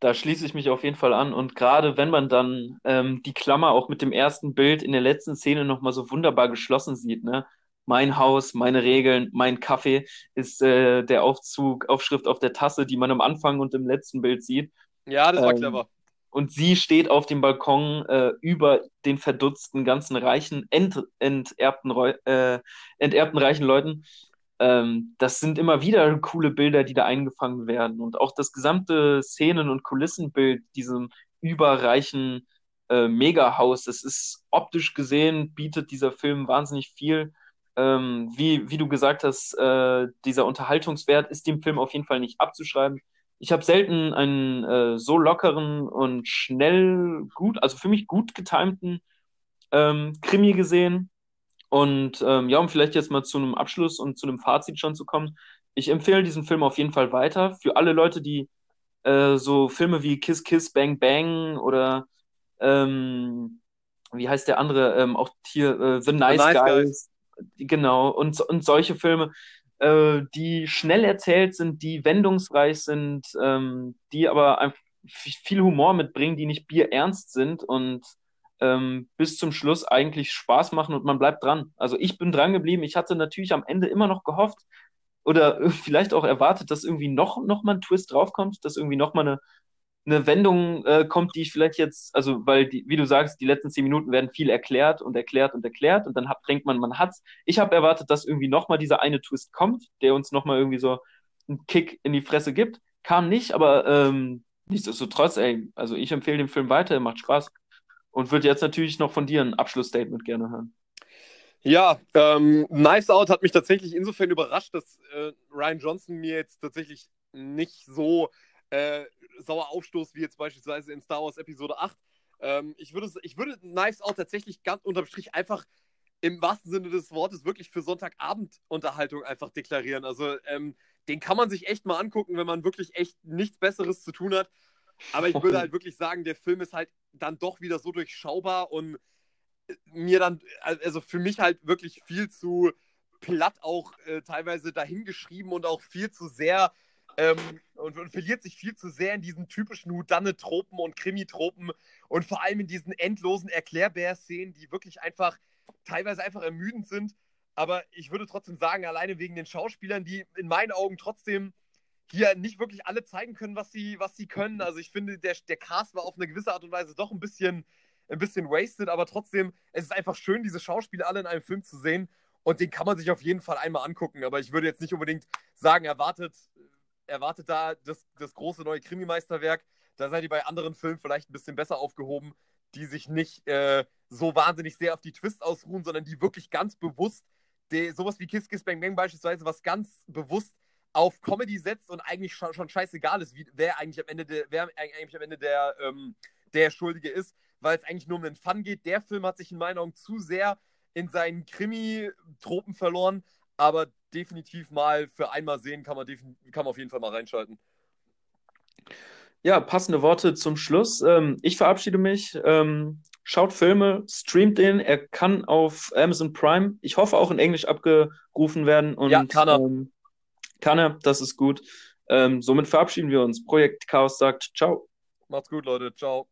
Da schließe ich mich auf jeden Fall an. Und gerade wenn man dann ähm, die Klammer auch mit dem ersten Bild in der letzten Szene nochmal so wunderbar geschlossen sieht, ne? Mein Haus, meine Regeln, mein Kaffee ist äh, der Aufzug, Aufschrift auf der Tasse, die man am Anfang und im letzten Bild sieht. Ja, das war ähm, clever. Und sie steht auf dem Balkon äh, über den verdutzten ganzen reichen, ent, enterbten, äh, enterbten reichen Leuten ähm, das sind immer wieder coole Bilder, die da eingefangen werden. Und auch das gesamte Szenen- und Kulissenbild diesem überreichen äh, Megahaus, das ist optisch gesehen, bietet dieser Film wahnsinnig viel. Ähm, wie, wie du gesagt hast, äh, dieser Unterhaltungswert ist dem Film auf jeden Fall nicht abzuschreiben. Ich habe selten einen äh, so lockeren und schnell gut, also für mich gut getimten ähm, Krimi gesehen. Und ähm, ja, um vielleicht jetzt mal zu einem Abschluss und zu einem Fazit schon zu kommen. Ich empfehle diesen Film auf jeden Fall weiter. Für alle Leute, die äh, so Filme wie Kiss Kiss Bang Bang oder ähm, wie heißt der andere, ähm, auch hier äh, The Nice, The nice Guys, Guys. Genau, und, und solche Filme, äh, die schnell erzählt sind, die wendungsreich sind, ähm, die aber einfach viel Humor mitbringen, die nicht bierernst sind und ähm, bis zum Schluss eigentlich Spaß machen und man bleibt dran. Also ich bin dran geblieben. Ich hatte natürlich am Ende immer noch gehofft oder vielleicht auch erwartet, dass irgendwie noch, noch mal ein Twist draufkommt, dass irgendwie noch mal eine, eine Wendung äh, kommt, die ich vielleicht jetzt, also weil, die, wie du sagst, die letzten zehn Minuten werden viel erklärt und erklärt und erklärt und dann hat, denkt man, man hat's. Ich habe erwartet, dass irgendwie noch mal dieser eine Twist kommt, der uns noch mal irgendwie so einen Kick in die Fresse gibt. Kam nicht, aber ähm, nichtsdestotrotz, ey, also ich empfehle den Film weiter, er macht Spaß. Und würde jetzt natürlich noch von dir ein Abschlussstatement gerne hören. Ja, ähm, Nice Out hat mich tatsächlich insofern überrascht, dass äh, Ryan Johnson mir jetzt tatsächlich nicht so äh, sauer aufstoßt wie jetzt beispielsweise in Star Wars Episode 8. Ähm, ich, würde, ich würde Nice Out tatsächlich ganz unterm Strich einfach im wahrsten Sinne des Wortes wirklich für Sonntagabend-Unterhaltung einfach deklarieren. Also ähm, den kann man sich echt mal angucken, wenn man wirklich echt nichts Besseres zu tun hat. Aber ich würde halt wirklich sagen, der Film ist halt dann doch wieder so durchschaubar und mir dann, also für mich halt wirklich viel zu platt auch äh, teilweise dahingeschrieben und auch viel zu sehr ähm, und, und, verliert sich viel zu sehr in diesen typischen Hudanne-Tropen und Krimi-Tropen und vor allem in diesen endlosen Erklärbär-Szenen, die wirklich einfach teilweise einfach ermüdend sind. Aber ich würde trotzdem sagen, alleine wegen den Schauspielern, die in meinen Augen trotzdem hier nicht wirklich alle zeigen können, was sie, was sie können. Also ich finde, der, der Cast war auf eine gewisse Art und Weise doch ein bisschen, ein bisschen wasted, aber trotzdem, es ist einfach schön, diese Schauspieler alle in einem Film zu sehen. Und den kann man sich auf jeden Fall einmal angucken. Aber ich würde jetzt nicht unbedingt sagen, erwartet, erwartet da das, das große neue Krimi-Meisterwerk. Da seid ihr bei anderen Filmen vielleicht ein bisschen besser aufgehoben, die sich nicht äh, so wahnsinnig sehr auf die Twists ausruhen, sondern die wirklich ganz bewusst, die, sowas wie Kiss Kiss Bang Bang beispielsweise, was ganz bewusst auf Comedy setzt und eigentlich schon, schon scheißegal ist, wie, wer eigentlich am Ende der, wer eigentlich am Ende der, ähm, der Schuldige ist weil es eigentlich nur um den Fun geht. Der Film hat sich in meinen Augen zu sehr in seinen Krimi-Tropen verloren, aber definitiv mal für einmal sehen kann man, kann man auf jeden Fall mal reinschalten. Ja, passende Worte zum Schluss. Ähm, ich verabschiede mich. Ähm, schaut Filme, streamt den. Er kann auf Amazon Prime, ich hoffe auch in Englisch abgerufen werden. Und, ja, kann er. Ähm, kann er, das ist gut. Ähm, somit verabschieden wir uns. Projekt Chaos sagt Ciao. Macht's gut, Leute. Ciao.